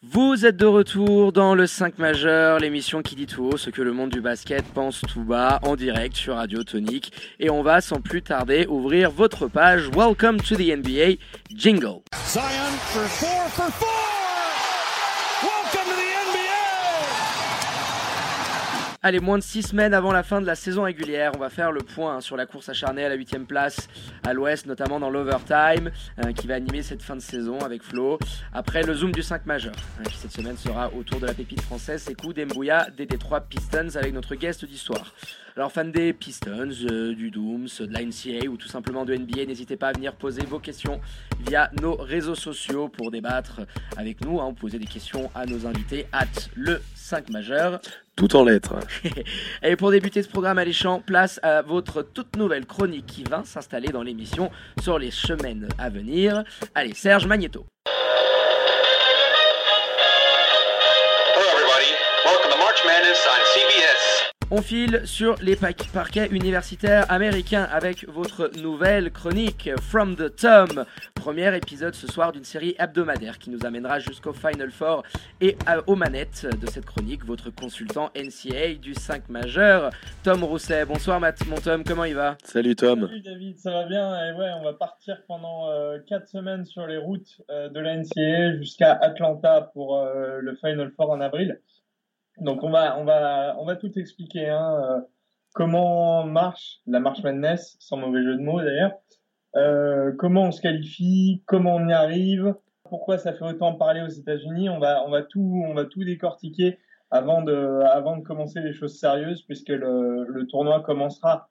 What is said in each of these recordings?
Vous êtes de retour dans le 5 majeur, l'émission qui dit tout haut ce que le monde du basket pense tout bas, en direct sur Radio Tonique. Et on va sans plus tarder ouvrir votre page Welcome to the NBA Jingle. Welcome to the Allez, moins de 6 semaines avant la fin de la saison régulière, on va faire le point hein, sur la course acharnée à la 8 place à l'ouest, notamment dans l'overtime, euh, qui va animer cette fin de saison avec Flo. Après le zoom du 5 majeur, hein, qui cette semaine sera autour de la pépite française, c'est coup d'Embouya des Détroit Pistons avec notre guest d'histoire. Alors fans des Pistons, euh, du Dooms, de la NCA ou tout simplement de NBA, n'hésitez pas à venir poser vos questions via nos réseaux sociaux pour débattre avec nous, hein, poser des questions à nos invités at le 5 majeur. Tout en lettres. Et pour débuter ce programme alléchant, place à votre toute nouvelle chronique qui va s'installer dans l'émission sur les semaines à venir. Allez, Serge Magneto. On file sur les parquets universitaires américains avec votre nouvelle chronique From the Tom. Premier épisode ce soir d'une série hebdomadaire qui nous amènera jusqu'au Final Four et aux manettes de cette chronique, votre consultant NCA du 5 majeur, Tom Rousset. Bonsoir Matt, mon Tom, comment il va? Salut Tom. Salut David, ça va bien? Et ouais, on va partir pendant 4 euh, semaines sur les routes euh, de la NCA jusqu'à Atlanta pour euh, le Final Four en avril. Donc on va, on va, on va tout expliquer. Hein, euh, comment marche la marche Madness, sans mauvais jeu de mots d'ailleurs. Euh, comment on se qualifie, comment on y arrive, pourquoi ça fait autant parler aux États-Unis. On va, on va tout, on va tout décortiquer avant de, avant de commencer les choses sérieuses, puisque le, le tournoi commencera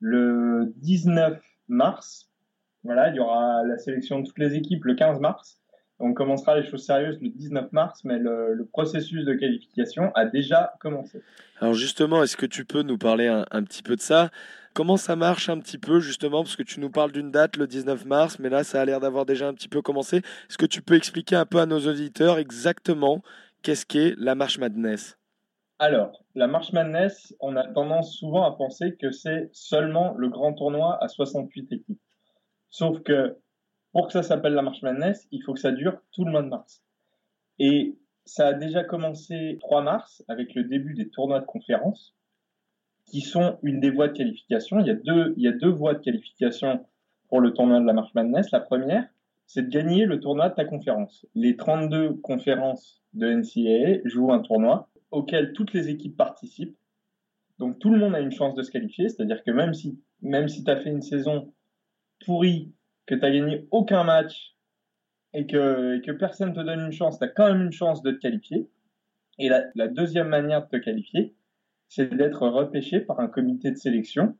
le 19 mars. Voilà, il y aura la sélection de toutes les équipes le 15 mars. On commencera les choses sérieuses le 19 mars, mais le, processus de qualification a déjà commencé. Alors justement, est-ce que tu peux nous parler un, petit peu de ça? Comment ça marche un petit peu justement? Parce que tu nous parles d'une date le 19 mars, mais là ça a l'air d'avoir déjà un petit peu commencé. Est-ce que tu peux expliquer un peu à nos auditeurs exactement qu'est-ce qu'est la Marche Madness? Alors, la Marche Madness, on a tendance souvent à penser que c'est seulement le grand tournoi à 68 équipes. Sauf que pour que ça s'appelle la Marche Madness, il faut que ça dure tout le mois de mars. Et ça a déjà commencé 3 mars avec le début des tournois de conférence, qui sont une des voies de qualification. Il y a deux, voies de qualification pour le tournoi de la Marche Madness. La première, c'est de gagner le tournoi de ta conférence. Les 32 conférences de NCAA jouent un tournoi auquel toutes les équipes participent. Donc tout le monde a une chance de se qualifier, c'est-à-dire que même si, même si tu as fait une saison pourrie que tu n'as gagné aucun match et que, que personne te donne une chance, tu as quand même une chance de te qualifier. Et la, la deuxième manière de te qualifier, c'est d'être repêché par un comité de sélection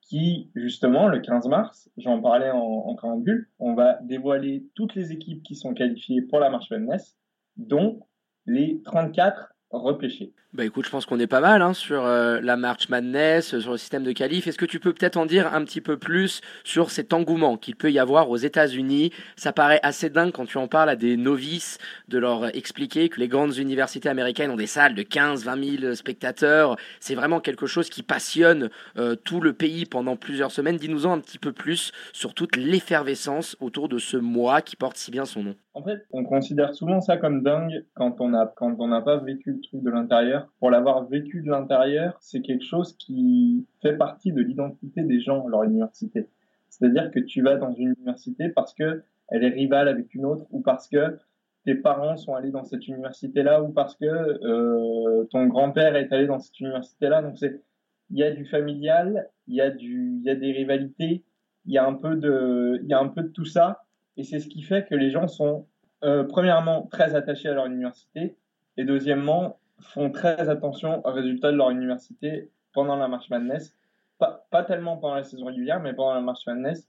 qui, justement, le 15 mars, j'en parlais en, en préambule, on va dévoiler toutes les équipes qui sont qualifiées pour la marche wellness, dont les 34 repêchés. Bah écoute, je pense qu'on est pas mal hein, sur euh, la March Madness, euh, sur le système de qualif. Est-ce que tu peux peut-être en dire un petit peu plus sur cet engouement qu'il peut y avoir aux États-Unis? Ça paraît assez dingue quand tu en parles à des novices de leur expliquer que les grandes universités américaines ont des salles de 15, 20 000 spectateurs. C'est vraiment quelque chose qui passionne euh, tout le pays pendant plusieurs semaines. Dis-nous-en un petit peu plus sur toute l'effervescence autour de ce mois qui porte si bien son nom. En fait, on considère souvent ça comme dingue quand on a quand on n'a pas vécu le truc de l'intérieur. Pour l'avoir vécu de l'intérieur, c'est quelque chose qui fait partie de l'identité des gens leur université. C'est-à-dire que tu vas dans une université parce que elle est rivale avec une autre ou parce que tes parents sont allés dans cette université-là ou parce que euh, ton grand-père est allé dans cette université-là. Donc c'est il y a du familial, il y a du il y a des rivalités, il y a un peu de il y a un peu de tout ça et c'est ce qui fait que les gens sont, euh, premièrement, très attachés à leur université, et deuxièmement, font très attention aux résultats de leur université pendant la March Madness. Pas, pas tellement pendant la saison régulière, mais pendant la March Madness.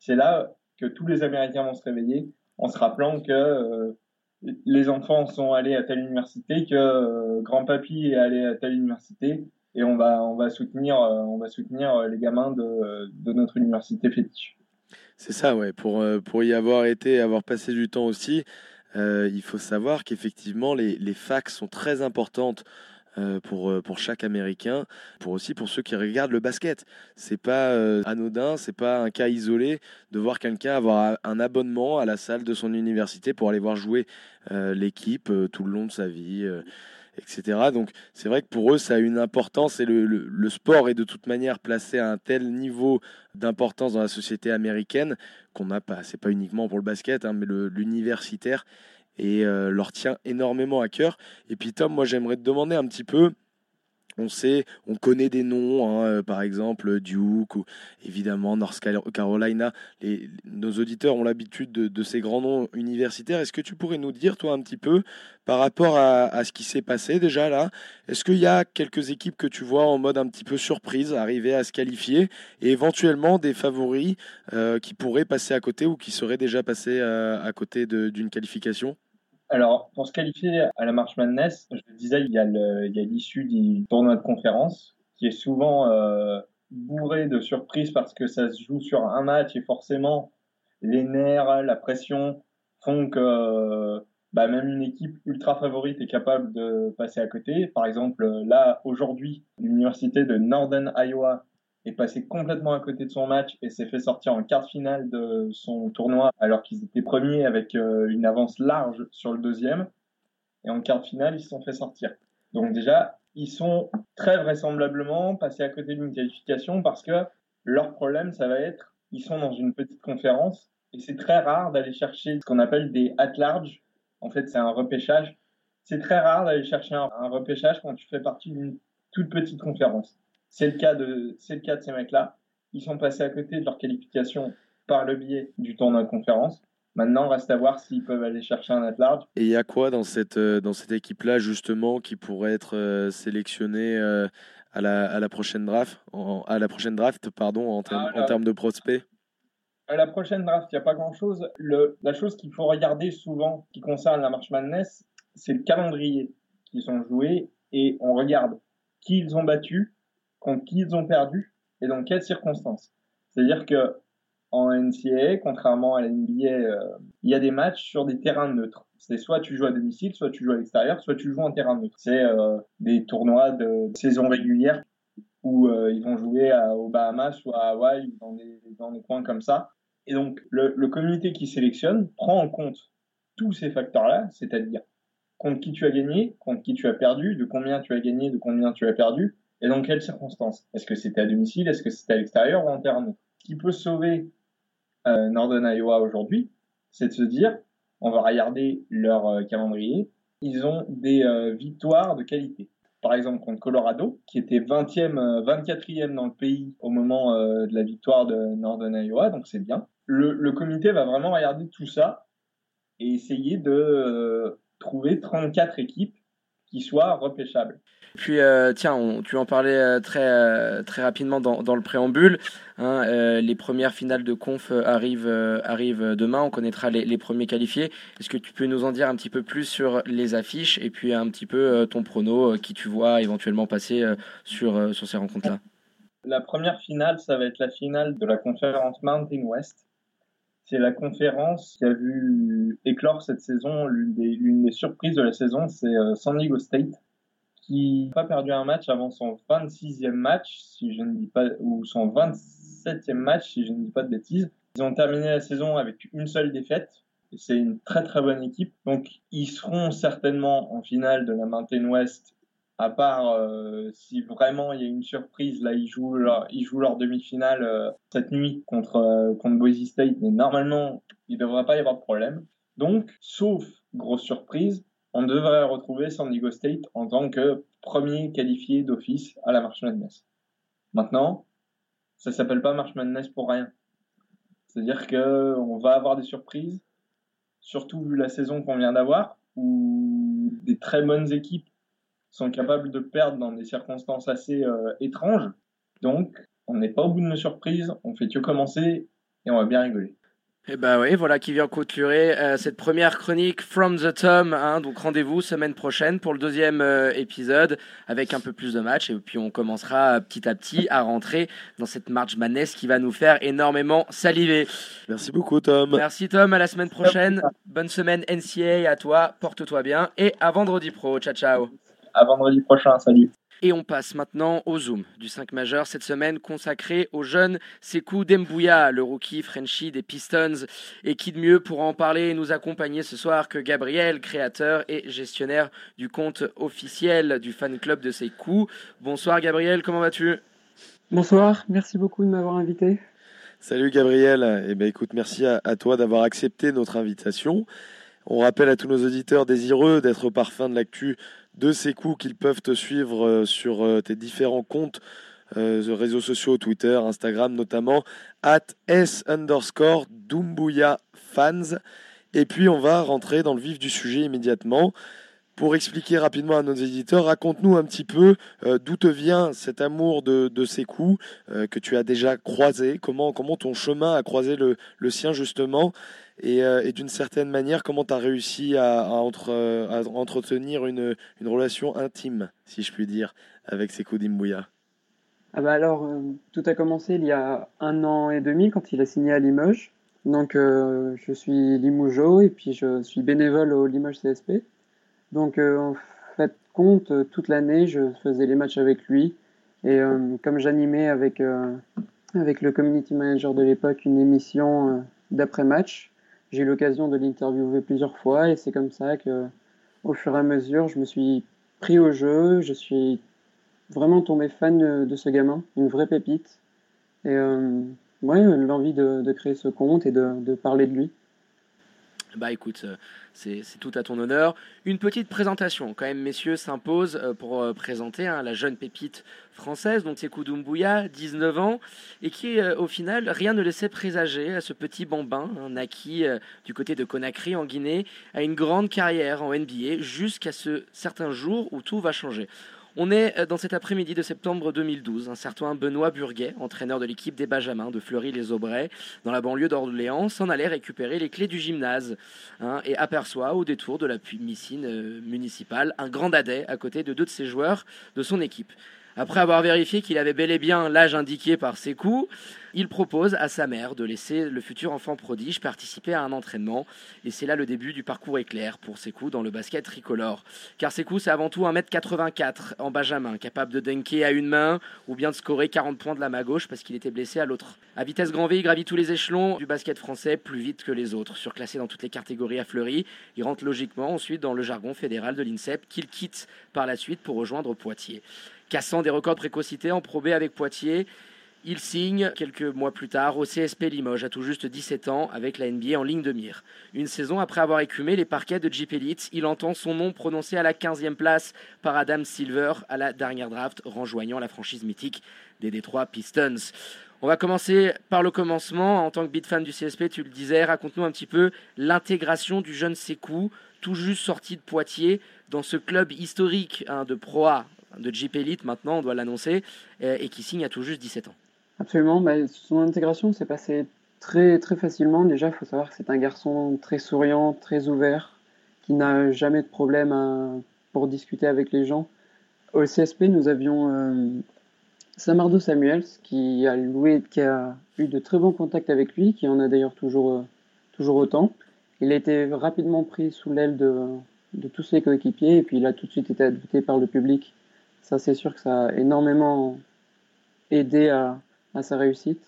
C'est là que tous les Américains vont se réveiller en se rappelant que euh, les enfants sont allés à telle université, que euh, grand-papy est allé à telle université, et on va, on va soutenir, on va soutenir les gamins de, de notre université fétiche. C'est ça, ouais. Pour, euh, pour y avoir été, avoir passé du temps aussi, euh, il faut savoir qu'effectivement, les, les facs sont très importantes euh, pour, pour chaque Américain, pour aussi pour ceux qui regardent le basket. C'est pas euh, anodin, c'est pas un cas isolé de voir quelqu'un avoir un abonnement à la salle de son université pour aller voir jouer l'équipe tout le long de sa vie. Etc. Donc c'est vrai que pour eux ça a une importance et le, sport est de toute manière placé à un tel niveau d'importance dans la société américaine qu'on n'a pas. C'est pas uniquement pour le basket, hein, mais l'universitaire et euh, leur tient énormément à cœur. Et puis Tom, moi j'aimerais te demander un petit peu. On sait, on connaît des noms, hein, euh, par exemple Duke ou évidemment North Car- Carolina. Nos auditeurs ont l'habitude de, ces grands noms universitaires. Est-ce que tu pourrais nous dire, toi, un petit peu, par rapport à, ce qui s'est passé déjà là, est-ce qu'il y a quelques équipes que tu vois en mode un petit peu surprise arriver à se qualifier et éventuellement des favoris euh, qui pourraient passer à côté ou qui seraient déjà passés euh, à côté d'une qualification? Alors, pour se qualifier à la March Madness, je disais, il y a l'issue du tournoi de conférence qui est souvent euh, bourré de surprises parce que ça se joue sur un match et forcément les nerfs, la pression font que euh, bah, même une équipe ultra favorite est capable de passer à côté. Par exemple, là, aujourd'hui, l'université de Northern Iowa est passée complètement à côté de son match et s'est fait sortir en quart de finale de son tournoi alors qu'ils étaient premiers avec euh, une avance large sur le deuxième. Et en quart de finale, ils se sont fait sortir. Donc déjà, ils sont très vraisemblablement passés à côté d'une qualification parce que leur problème, ça va être, ils sont dans une petite conférence et c'est très rare d'aller chercher ce qu'on appelle des at-large. En fait, c'est un repêchage. C'est très rare d'aller chercher un, un repêchage quand tu fais partie d'une toute petite conférence. C'est le cas de, c'est le cas de ces mecs-là. Ils sont passés à côté de leur qualification par le biais du tournoi de conférence. Maintenant, reste à voir s'ils peuvent aller chercher un at-large. Et il y a quoi dans cette, euh, dans cette équipe-là, justement, qui pourrait être euh, sélectionné euh, à, la, à la prochaine draft, en- à la prochaine draft, pardon, en, termes- Ah, en termes de prospects? À la prochaine draft, il n'y a pas grand-chose. Le, la chose qu'il faut regarder souvent qui concerne la March Madness, c'est le calendrier qu'ils ont joué et on regarde qui ils ont battu, contre qui ils ont perdu et dans quelles circonstances. C'est-à-dire que en NCAA, contrairement à la NBA, euh, il y a des matchs sur des terrains neutres. C'est soit tu joues à domicile, soit tu joues à l'extérieur, soit tu joues en terrain neutre. C'est euh, des tournois de saison régulière où euh, ils vont jouer à, aux Bahamas ou à Hawaï dans des, dans des coins comme ça. Et donc, le, le comité qui sélectionne prend en compte tous ces facteurs-là, c'est-à-dire contre qui tu as gagné, contre qui tu as perdu, de combien tu as gagné, de combien tu as perdu, et dans quelles circonstances? Est-ce que c'était à domicile, est-ce que c'était à l'extérieur ou en qui peut sauver euh, Northern Iowa aujourd'hui, c'est de se dire, on va regarder leur euh, calendrier, ils ont des euh, victoires de qualité. Par exemple, contre Colorado, qui était 20e, euh, 24e dans le pays au moment euh, de la victoire de Northern Iowa, donc c'est bien. Le, comité va vraiment regarder tout ça et essayer de euh, trouver 34 équipes qui soient repêchables. Puis euh, tiens, on- tu en parlais euh, très, euh, très rapidement dans, dans le préambule. hein, les premières finales de conf arrivent, arrivent demain. On connaîtra les, les premiers qualifiés. Est-ce que tu peux nous en dire un petit peu plus sur les affiches et puis un petit peu ton prono, qui tu vois éventuellement passer sur, sur ces rencontres-là? La première finale, ça va être la finale de la conférence Mountain West. C'est la conférence qui a vu éclore cette saison. L'une des, surprises de la saison, c'est euh, San Diego State, qui n'a pas perdu un match avant son 26e match, si je ne dis pas, ou son 27e match, si je ne dis pas de bêtises. Ils ont terminé la saison avec une seule défaite. C'est une très très bonne équipe. Donc ils seront certainement en finale de la Mountain West à part euh, si vraiment il y a une surprise, là ils jouent leur, demi-finale euh, cette nuit contre euh, contre Boise State, mais normalement il devrait pas y avoir de problème. Donc, sauf grosse surprise, on devrait retrouver San Diego State en tant que premier qualifié d'office à la March Madness. Maintenant, ça s'appelle pas March Madness pour rien. C'est-à-dire que on va avoir des surprises, surtout vu la saison qu'on vient d'avoir, où des très bonnes équipes sont capables de perdre dans des circonstances assez euh, étranges. Donc, on n'est pas au bout de nos surprises, on fait que commencer et on va bien rigoler. Et bah oui, voilà qui vient clôturer euh, cette première chronique From the Tom. Hein, donc rendez-vous semaine prochaine pour le deuxième euh, épisode avec un peu plus de matchs et puis on commencera petit à petit à rentrer dans cette March Madness qui va nous faire énormément saliver. Merci beaucoup, Tom. Merci Tom, à la semaine prochaine. Bonne semaine NCA à toi, porte-toi bien et à vendredi pro. Ciao ciao. À vendredi prochain. Salut. Et on passe maintenant au Zoom du 5 majeur cette semaine consacré au jeune Sekou Dembouya, le rookie Frenchie des Pistons. Et qui de mieux pour en parler et nous accompagner ce soir que Gabriel, créateur et gestionnaire du compte officiel du fan club de Sekou. Bonsoir Gabriel, comment vas-tu? Bonsoir, merci beaucoup de m'avoir invité. Salut Gabriel, eh ben, écoute, merci à, à toi d'avoir accepté notre invitation. On rappelle à tous nos auditeurs désireux d'être au parfum de l'actu de ces coups qu'ils peuvent te suivre euh, sur euh, tes différents comptes euh, réseaux sociaux, Twitter, Instagram notamment, at S underscore Dumbuya fans. Et puis on va rentrer dans le vif du sujet immédiatement. Pour expliquer rapidement à nos éditeurs, raconte-nous un petit peu euh, d'où te vient cet amour de, de ces coups que tu as déjà croisé, comment, ton chemin a croisé le sien justement, et, euh, et d'une certaine manière, comment tu as réussi à, à, entretenir une, relation intime, si je puis dire, avec coups d'Imbouya ah bah alors, tout a commencé il y a un an et demi quand il a signé à Limoges. Donc je suis Limougeau et puis je suis bénévole au Limoges CSP. Donc, euh, en fait, compte, euh, toute l'année, je faisais les matchs avec lui. Et euh, comme j'animais avec le community manager de l'époque une émission d'après-match, j'ai eu l'occasion de l'interviewer plusieurs fois. Et c'est comme ça que, au fur et à mesure, je me suis pris au jeu. Je suis vraiment tombé fan de, ce gamin, une vraie pépite. Et euh, ouais, l'envie de, créer ce compte et de parler de lui. Bah écoute, c'est tout à ton honneur. Une petite présentation, quand même, messieurs, s'impose pour présenter hein, la jeune pépite française, donc c'est Doumbouya, 19 ans, et qui, au final, rien ne laissait présager à ce petit bambin, naquis du côté de Conakry, en Guinée, à une grande carrière en NBA, jusqu'à ce certain jour où tout va changer. On est dans cet après-midi de septembre 2012. Un certain Benoît Burguet, entraîneur de l'équipe des Benjamins de Fleury-les-Aubrais, dans la banlieue d'Orléans, s'en allait récupérer les clés du gymnase hein, et aperçoit au détour de la piscine euh, municipale un grand dadais à côté de deux de ses joueurs de son équipe. Après avoir vérifié qu'il avait bel et bien l'âge indiqué par ses coups, il propose à sa mère de laisser le futur enfant prodige participer à un entraînement. Et c'est là le début du parcours éclair pour Sekou dans le basket tricolore. Car Sekou, c'est avant tout 1m84 en benjamin, capable de dunker à une main ou bien de scorer 40 points de la main gauche parce qu'il était blessé à l'autre. À vitesse grand V, il gravit tous les échelons du basket français plus vite que les autres. Surclassé dans toutes les catégories à Fleury, il rentre logiquement ensuite dans le jargon fédéral de l'INSEP qu'il quitte par la suite pour rejoindre Poitiers cassant des records de précocité en probé avec Poitiers. Il signe quelques mois plus tard au CSP Limoges à tout juste 17 ans avec la NBA en ligne de mire. Une saison après avoir écumé les parquets de Jeep Elite, il entend son nom prononcé à la 15e place par Adam Silver à la dernière draft, renjoignant la franchise mythique des Detroit Pistons. On va commencer par le commencement. En tant que beat fan du CSP, tu le disais, raconte-nous un petit peu l'intégration du jeune Sekou, tout juste sorti de Poitiers, dans ce club historique hein, de Pro A de Jeep Elite maintenant, on doit l'annoncer, et, et, qui signe à tout juste 17 ans. Absolument, bah, son intégration s'est passée très, très facilement. Déjà, il faut savoir que c'est un garçon très souriant, très ouvert, qui n'a jamais de problème pour discuter avec les gens. Au CSP, nous avions euh, Samardo Samuels qui a, loué, qui a eu de très bons contacts avec lui, qui en a d'ailleurs toujours, euh, toujours autant. Il a été rapidement pris sous l'aile de, de tous ses coéquipiers et puis il a tout de suite été adopté par le public ça, c'est sûr que ça a énormément aidé à, sa réussite.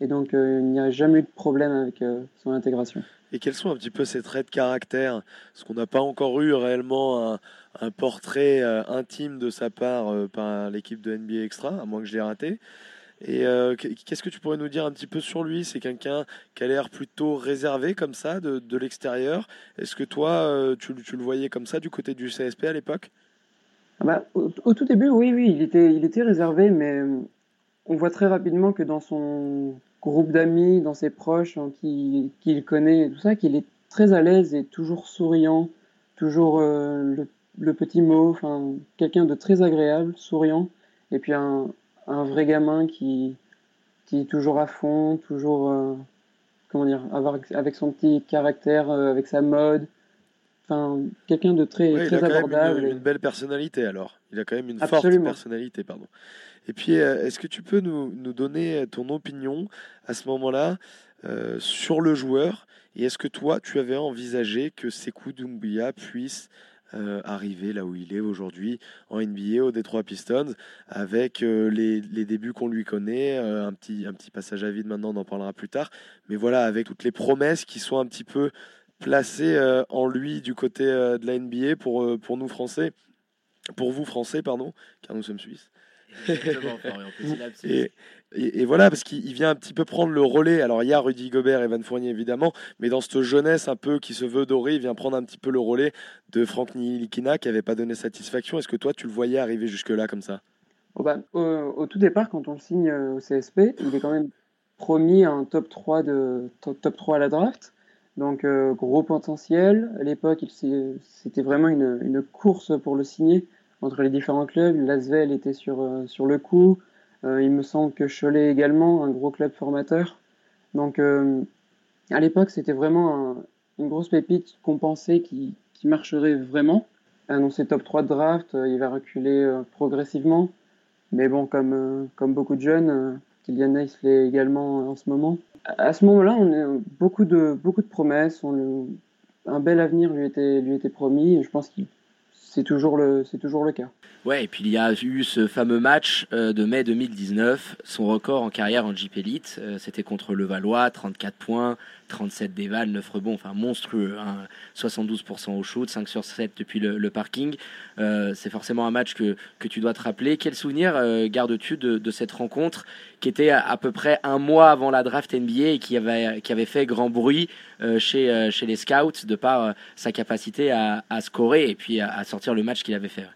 Et donc, euh, il n'y a jamais eu de problème avec euh, son intégration. Et quels sont un petit peu ses traits de caractère? Parce qu'on n'a pas encore eu réellement un, portrait euh, intime de sa part par l'équipe de NBA Extra, à moins que je l'ai raté? Et qu'est-ce que tu pourrais nous dire un petit peu sur lui? C'est quelqu'un qui a l'air plutôt réservé comme ça de, l'extérieur. Est-ce que toi, tu, le voyais comme ça du côté du CSP à l'époque? Bah, au, tout début, oui, oui, il était, réservé, mais on voit très rapidement que dans son groupe d'amis, dans ses proches, hein, qu'il qui connaît, et tout ça, qu'il est très à l'aise et toujours souriant, toujours euh, le, petit mot, enfin, quelqu'un de très agréable, souriant, et puis un, vrai gamin qui, est toujours à fond, toujours, euh, comment dire, avec son petit caractère, euh, avec sa mode, Enfin, quelqu'un de très, ouais, très il a abordable. Quand même une, une, belle personnalité alors. Il a quand même une Absolument. forte personnalité, pardon. Et puis, euh, est-ce que tu peux nous, nous, donner ton opinion à ce moment-là euh, sur le joueur? Et est-ce que toi, tu avais envisagé que Sekou Doumbouya puisse euh, arriver là où il est aujourd'hui en NBA au Detroit Pistons avec euh, les, les débuts qu'on lui connaît, euh, un, petit, un petit passage à vide maintenant, on en parlera plus tard, mais voilà, avec toutes les promesses qui sont un petit peu placées euh, en lui du côté euh, de la NBA pour, euh, pour nous Français, pour vous Français, pardon, car nous sommes Suisses. Et, et, et voilà, parce qu'il il vient un petit peu prendre le relais. Alors, il y a Rudy Gobert et Van Fournier, évidemment, mais dans cette jeunesse un peu qui se veut dorée, il vient prendre un petit peu le relais de Frank Nilikina qui n'avait pas donné satisfaction. Est-ce que toi, tu le voyais arriver jusque-là comme ça? Oh bah, au, au tout départ, quand on le signe au CSP, il est quand même promis à un top 3, de, top, top 3 à la draft. Donc, euh, gros potentiel. À l'époque, c'était vraiment une, une course pour le signer entre les différents clubs. L'Asvel était sur, euh, sur le coup. Euh, il me semble que Cholet également, un gros club formateur. Donc, à l'époque, c'était vraiment un- une grosse pépite qu'on pensait qui, qui marcherait vraiment. Annoncé top 3 de draft, il va reculer progressivement. Mais bon, comme, comme beaucoup de jeunes, Kylian Nice l'est également en ce moment. À ce moment-là, on a beaucoup de, beaucoup de promesses. On le- un bel avenir lui était, lui était promis et je pense que c'est toujours, le- c'est toujours le cas. Ouais, et puis il y a eu ce fameux match euh, de mai 2019, son record en carrière en Jeep Elite, euh, c'était contre le Valois, 34 points, 37 dévals, 9 rebonds, enfin monstrueux, hein, 72% au shoot, 5 sur 7 depuis le, parking. Euh, c'est forcément un match que, que tu dois te rappeler. Quel souvenir gardes-tu de, cette rencontre qui était à, peu près un mois avant la draft NBA et qui avait, fait grand bruit chez, chez les scouts de par sa capacité à, scorer et puis à sortir le match qu'il avait fait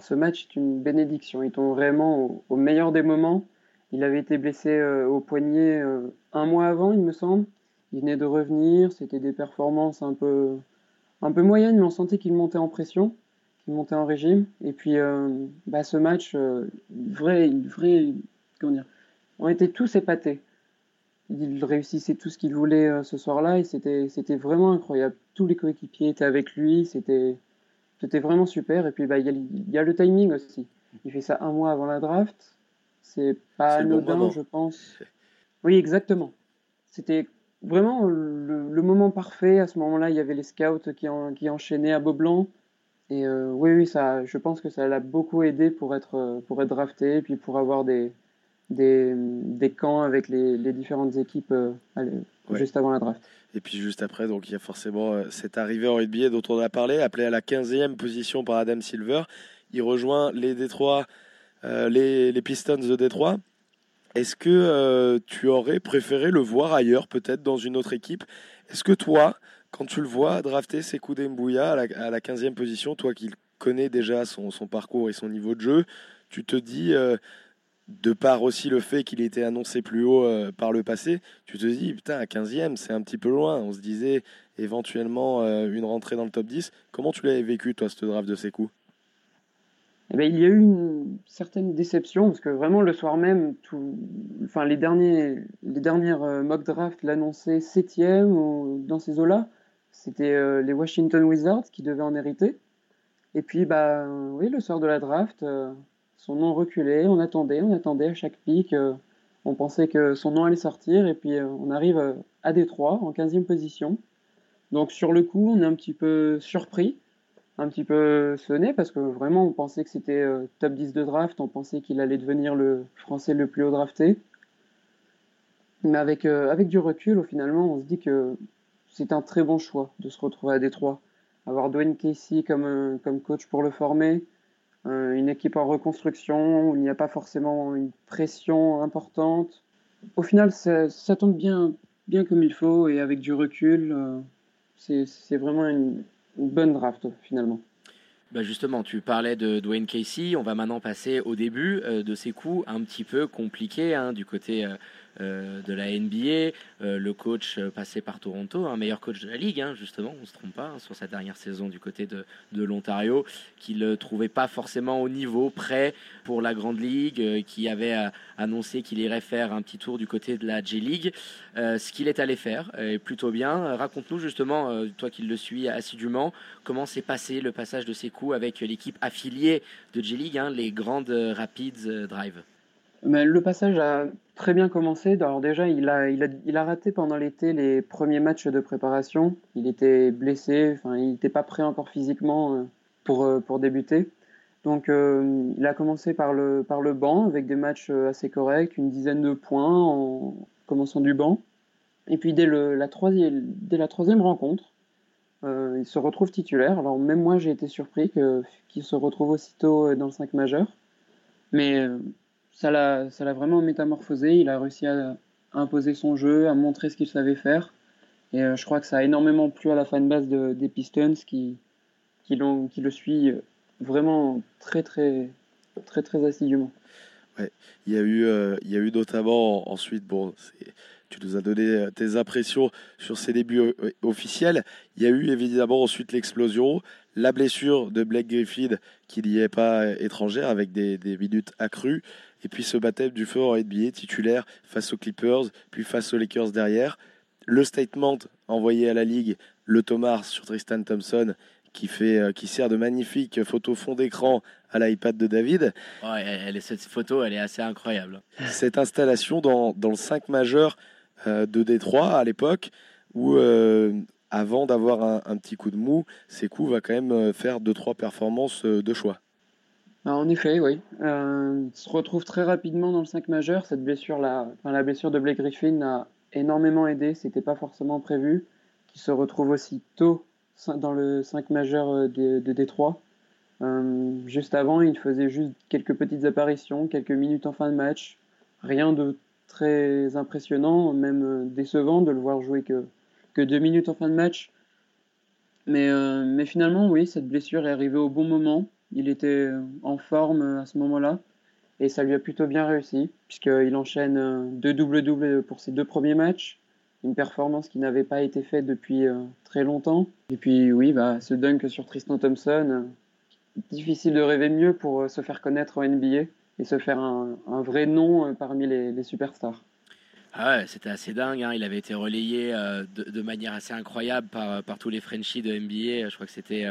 Ce match est une bénédiction. Il tombe vraiment au, meilleur des moments. Il avait été blessé euh, au poignet euh, un mois avant, il me semble. Il venait de revenir. C'était des performances un peu, un peu moyennes, mais on sentait qu'il montait en pression, qu'il montait en régime. Et puis, euh, bah, ce match, vrai, vrai, comment dire, on était tous épatés. Il réussissait tout ce qu'il voulait ce soir-là et c'était, c'était vraiment incroyable. Tous les coéquipiers étaient avec lui. C'était, c'était vraiment super. Et puis, bah, il y, a, y a le timing aussi. Il fait ça un mois avant la draft. C'est pas bon anodin, je pense. Oui, exactement. C'était vraiment le, le moment parfait. À ce moment-là, il y avait les scouts qui, en- qui enchaînaient à Beaublanc. Et euh, oui, oui, ça, je pense que ça l'a beaucoup aidé pour être, euh, pour être drafté et puis pour avoir des, des, des camps avec les, les différentes équipes euh, allez, Ouais. juste avant la draft. Et puis juste après, donc il y a forcément euh, cette arrivée en NBA dont on a parlé, appelé à la 15e position par Adam Silver. Il rejoint les Détroits, euh, les, les Pistons de Détroit. Est-ce que euh, tu aurais préféré le voir ailleurs, peut-être dans une autre équipe? Est-ce que toi, quand tu le vois drafter Sekou Mbouya à la, à la 15e position, toi qui connais déjà son, son parcours et son niveau de jeu, tu te dis, euh, de par aussi le fait qu'il était annoncé plus haut euh, par le passé, tu te dis, putain, à 15e, c'est un petit peu loin. On se disait éventuellement euh, une rentrée dans le top 10. Comment tu l'avais vécu, toi, ce draft de Sekou? Eh ben, il y a eu une certaine déception parce que vraiment le soir même, tout, enfin les derniers, les dernières euh, mock drafts l'annonçaient septième ou dans ces eaux-là. C'était les Washington Wizards qui devaient en hériter. Et puis bah oui, le soir de la draft, son nom reculait. On attendait, on attendait à chaque pic. euh, on pensait que son nom allait sortir et puis euh, on arrive euh, à Détroit en 15e position. Donc sur le coup, on est un petit peu surpris un petit peu sonné parce que vraiment on pensait que c'était top 10 de draft, on pensait qu'il allait devenir le français le plus haut drafté. Mais avec, avec du recul, finalement, on se dit que c'est un très bon choix de se retrouver à Détroit. Avoir Dwayne Casey comme, comme coach pour le former, euh, une équipe en reconstruction où il n'y a pas forcément une pression importante. Au final, ça, tombe bien, bien comme il faut et avec du recul, euh, c'est vraiment une, bonne draft finalement. Bah justement, tu parlais de Dwayne Casey. On va maintenant passer au début euh, de ces coups un petit peu compliqués hein, du côté euh, de la NBA. Euh, le coach euh, passé par Toronto, un meilleur coach de la ligue, hein, justement, on se trompe pas, hein, sur sa dernière saison du côté de, de l'Ontario, qui ne trouvait pas forcément au niveau prêt pour la Grande Ligue, qui avait annoncé qu'il irait faire un petit tour du côté de la J-League. Ce qu'il est allé faire est plutôt bien. Raconte-nous justement, toi qui le suis assidûment, comment s'est passé le passage de ces coups avec l'équipe affiliée de J-League, hein, les Grandes Rapids Drive? Le passage a très bien commencé. Alors déjà, il a, raté pendant l'été les premiers matchs de préparation. Il était blessé, enfin, il n'était pas prêt encore physiquement euh, pour, euh, pour débuter. Donc euh, il a commencé par le, banc avec des matchs assez corrects, une dizaine de points en commençant du banc. Et puis dès, la, troisième, rencontre, il se retrouve titulaire. Alors même moi j'ai été surpris qu'il se retrouve aussitôt dans le 5 majeur. Mais ça l'a vraiment métamorphosé. Il a réussi à, imposer son jeu, à montrer ce qu'il savait faire. Et euh, je crois que ça a énormément plu à la fanbase de, des Pistons qui, le suit vraiment très, très, très, très assidûment. Ouais. Il y a eu, euh, il y a eu notamment ensuite, bon, tu nous as donné euh, tes impressions sur ses débuts officiels. Il y a eu évidemment ensuite l'explosion, la blessure de Blake Griffin qui n'y est pas étrangère avec des minutes accrues. Et puis ce baptême du feu en NBA titulaire face aux Clippers, puis face aux Lakers derrière. Le statement envoyé à la Ligue, le Thomas sur Tristan Thompson, qui, fait, euh, qui sert de magnifique photo fond d'écran à l'iPad de David. elle, cette photo, elle est assez incroyable. Cette installation dans, dans le 5 majeur euh, de Détroit à l'époque, où euh, avant d'avoir un, un, petit coup de mou, Sekou va quand même faire 2-3 performances de choix. En effet, oui. Euh, il se retrouve très rapidement dans le 5 majeur. Cette blessure, la, blessure de Blake Griffin a énormément aidé. C'était pas forcément prévu. Qu'il se retrouve aussi tôt dans le 5 majeur euh, de, de Détroit. Euh, juste avant, il faisait juste quelques petites apparitions, quelques minutes en fin de match. Rien de très impressionnant, même décevant de le voir jouer que, deux minutes en fin de match. Mais finalement, oui, cette blessure est arrivée au bon moment. Il était en forme à ce moment-là et ça lui a plutôt bien réussi puisqu'il enchaîne deux doubles-doubles pour ses deux premiers matchs, une performance qui n'avait pas été faite depuis euh, très longtemps. Et puis oui, bah, ce dunk sur Tristan Thompson, difficile de rêver mieux pour euh, se faire connaître en NBA et se faire un, vrai nom euh, parmi les, superstars. Ah ouais, c'était assez dingue. Hein. Il avait été relayé de, manière assez incroyable par, par tous les Frenchies de NBA. Je crois que c'était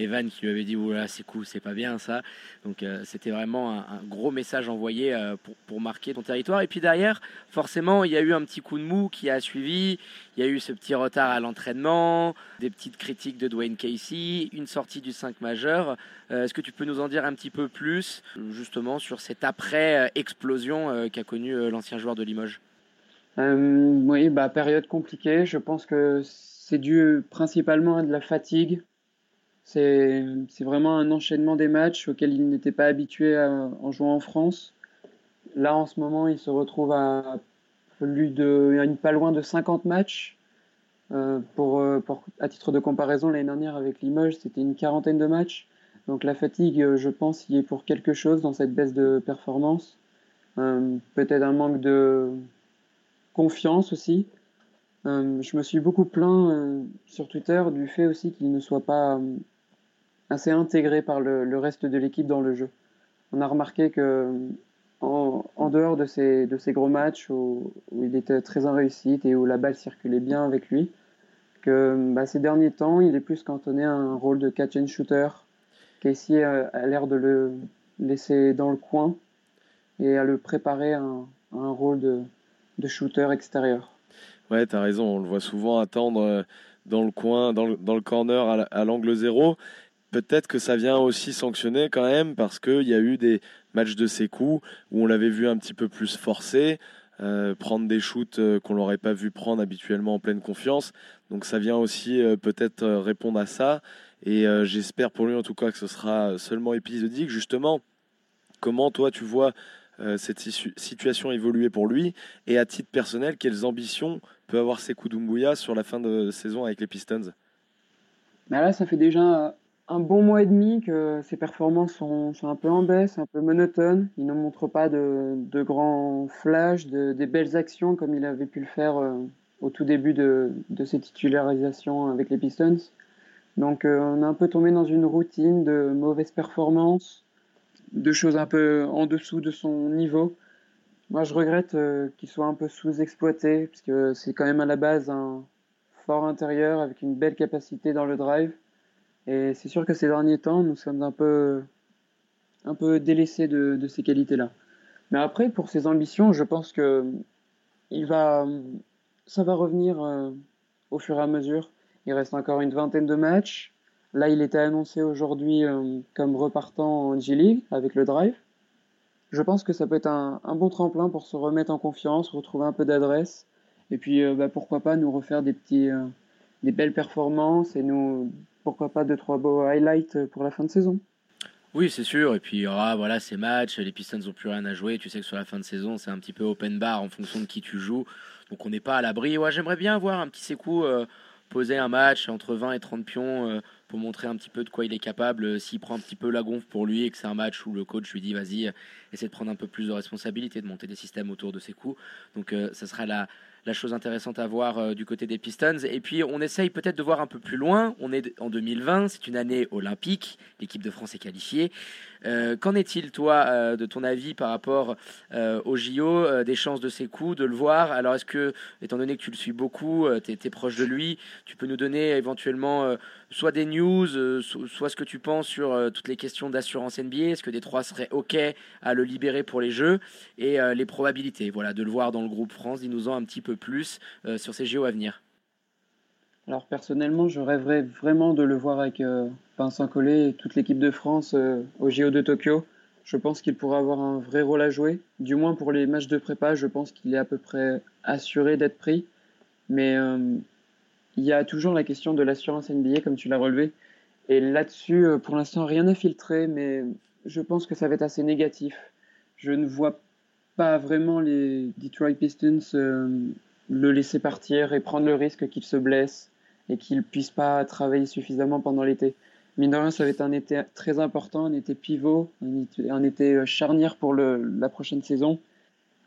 Evan qui lui avait dit voilà c'est cool c'est pas bien ça. Donc euh, c'était vraiment un, gros message envoyé euh, pour, pour, marquer ton territoire. Et puis derrière forcément il y a eu un petit coup de mou qui a suivi. Il y a eu ce petit retard à l'entraînement des petites critiques de Dwayne Casey une sortie du 5 majeur. Euh, est-ce que tu peux nous en dire un petit peu plus justement sur cette après explosion qu'a connu l'ancien joueur de Limoges? Oui bah période compliquée. Je pense que c'est dû principalement à de la fatigue c'est vraiment un enchaînement des matchs auxquels il n'était pas habitué en jouant en France. Là, en ce moment, il se retrouve à, plus de, pas loin de 50 matchs. Euh, pour, à titre de comparaison, l'année dernière avec Limoges, c'était une quarantaine de matchs. Donc la fatigue, je pense, y est pour quelque chose dans cette baisse de performance. Euh, peut-être un manque de confiance aussi. Euh, je me suis beaucoup plaint euh, sur Twitter du fait aussi qu'il ne soit pas euh, assez intégré par le, reste de l'équipe dans le jeu. On a remarqué que en, dehors de ces, gros matchs où, il était très en réussite et où la balle circulait bien avec lui, que bah, ces derniers temps, il est plus cantonné à un rôle de catch and shooter. Casey a, l'air de le laisser dans le coin et à le préparer à un, rôle de shooter extérieur. Ouais, tu as raison, on le voit souvent attendre euh, dans le coin, dans le, dans le corner à l'angle zéro. Peut-être que ça vient aussi sanctionner quand même parce qu'il y a eu des matchs de ses coups où on l'avait vu un petit peu plus forcé, euh, prendre des shoots euh, qu'on l'aurait pas vu prendre habituellement en pleine confiance. Donc ça vient aussi peut-être répondre à ça. Et j'espère pour lui en tout cas que ce sera seulement épisodique. Justement, comment toi tu vois cette situation évoluer pour lui? Et à titre personnel, quelles ambitions peut avoir Sekou Doumbouya sur la fin de saison avec les Pistons Là, ça fait déjà un bon mois et demi que ses performances sont, un peu en baisse, un peu monotones. Il ne montre pas de, de grands flashs, de, des belles actions comme il avait pu le faire euh, au tout début de, de, ses titularisations avec les Pistons. Donc euh, on est un peu tombé dans une routine de mauvaises performances, de choses un peu en dessous de son niveau. Moi, je regrette euh, qu'il soit un peu sous-exploité, parce que c'est quand même à la base un fort intérieur avec une belle capacité dans le drive. Et c'est sûr que ces derniers temps, nous sommes un peu, un peu délaissés de, de ces qualités-là. Mais après, pour ses ambitions, je pense que il va, ça va revenir euh, au fur et à mesure. Il reste encore une vingtaine de matchs. Là, il était annoncé aujourd'hui euh, comme repartant en G-League avec le drive. Je pense que ça peut être un, bon tremplin pour se remettre en confiance, retrouver un peu d'adresse. Et puis, euh, bah, pourquoi pas nous refaire des petits, euh, des belles performances et nous, pourquoi pas deux, trois beaux highlights pour la fin de saison. Oui, c'est sûr. Et puis, aura voilà, ces matchs. Les Pistons n'ont plus rien à jouer. Tu sais que sur la fin de saison, c'est un petit peu open bar en fonction de qui tu joues. Donc, on n'est pas à l'abri. Ouais, J'aimerais bien avoir un petit sécou, euh, poser un match entre 20 et 30 pions euh, pour montrer un petit peu de quoi il est capable. Euh, S'il prend un petit peu la gonfle pour lui et que c'est un match où le coach lui dit vas-y, euh, essaie de prendre un peu plus de responsabilité, de monter des systèmes autour de ses coups. Donc, euh, ça sera la, la chose intéressante à voir euh, du côté des Pistons. Et puis on essaye peut-être de voir un peu plus loin. On est en 2020, c'est une année olympique. L'équipe de France est qualifiée. Euh, Qu'en est-il, toi, euh, de ton avis par rapport au JO, des chances de ses coups, de le voir? Alors est-ce que, étant donné que tu le suis beaucoup, tu es, proche de lui, tu peux nous donner éventuellement soit des news, so- soit ce que tu penses sur toutes les questions d'assurance NBA Est-ce que des trois seraient OK à le libérer pour les Jeux? Et les probabilités voilà, de le voir dans le groupe France, dis-nous-en un petit peu plus euh, sur ces JO à venir. Alors personnellement, je rêverais vraiment de le voir avec euh, Vincent Collet et toute l'équipe de France euh, au JO de Tokyo. Je pense qu'il pourra avoir un vrai rôle à jouer. Du moins pour les matchs de prépa, je pense qu'il est à peu près assuré d'être pris. Mais euh, il y a toujours la question de l'assurance NBA, comme tu l'as relevé. Et là-dessus, euh, pour l'instant, rien n'a filtré, mais je pense que ça va être assez négatif. Je ne vois pas vraiment les Detroit Pistons euh, le laisser partir et prendre le risque qu'il se blesse et qu'il puisse pas travailler suffisamment pendant l'été. Mine de rien, ça va être un été très important, un été pivot, un été, un été euh, charnière pour le, la prochaine saison.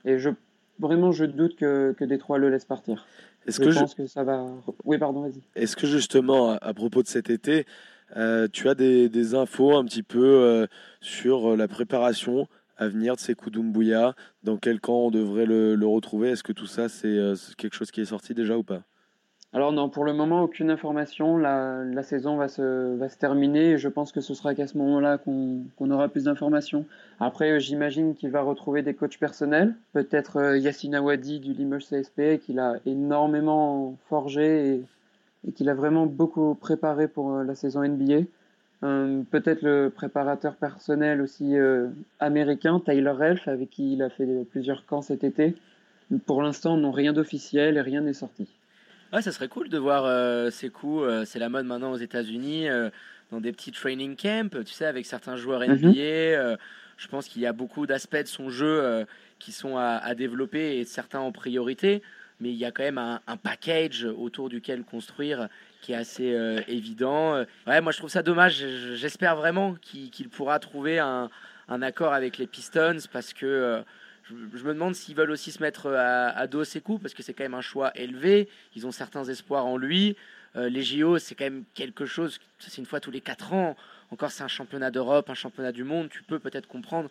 Et je, vraiment, je doute que, que Détroit le laisse partir. Est-ce Je que, ju- pense que ça va. Oui, pardon, vas-y. est-ce que justement, à, à propos de cet été, euh, tu as des, des infos un petit peu euh, sur la préparation à venir de Sekou Doumbouya Dans quel camp on devrait le, retrouver? Est-ce que tout ça, c'est euh, c'est quelque chose qui est sorti déjà ou pas? Alors non, pour le moment, aucune information. La, saison va se, va se terminer et je pense que ce sera qu'à ce moment-là qu'on qu'on aura plus d'informations. Après, euh, j'imagine qu'il va retrouver des coachs personnels, peut-être euh, Yassine Awadi du Limoges CSP, qu'il a énormément forgé et, qu'il a vraiment beaucoup préparé pour la saison NBA. Euh, peut-être le préparateur personnel aussi euh, américain, Tyler Elf, avec qui il a fait plusieurs camps cet été. Pour l'instant, non, rien d'officiel et rien n'est sorti. Ouais, ça serait cool de voir euh, ces coups. euh, c'est la mode maintenant aux États-Unis, euh, dans des petits training camps, tu sais, avec certains joueurs Mhm. NBA. je pense qu'il y a beaucoup d'aspects de son jeu qui sont à, à développer et certains en priorité. Mais il y a quand même un, package autour duquel construire qui est assez euh, évident. Euh, Ouais, moi je trouve ça dommage. J'espère vraiment qu'il pourra trouver un, accord avec les Pistons parce que euh, je, me demande s'ils veulent aussi se mettre à, à dos ses coups parce que c'est quand même un choix élevé. Ils ont certains espoirs en lui. Euh, les JO, c'est quand même quelque chose, c'est une fois tous les 4 ans. Encore, c'est un championnat d'Europe, un championnat du monde. Tu peux peut-être comprendre.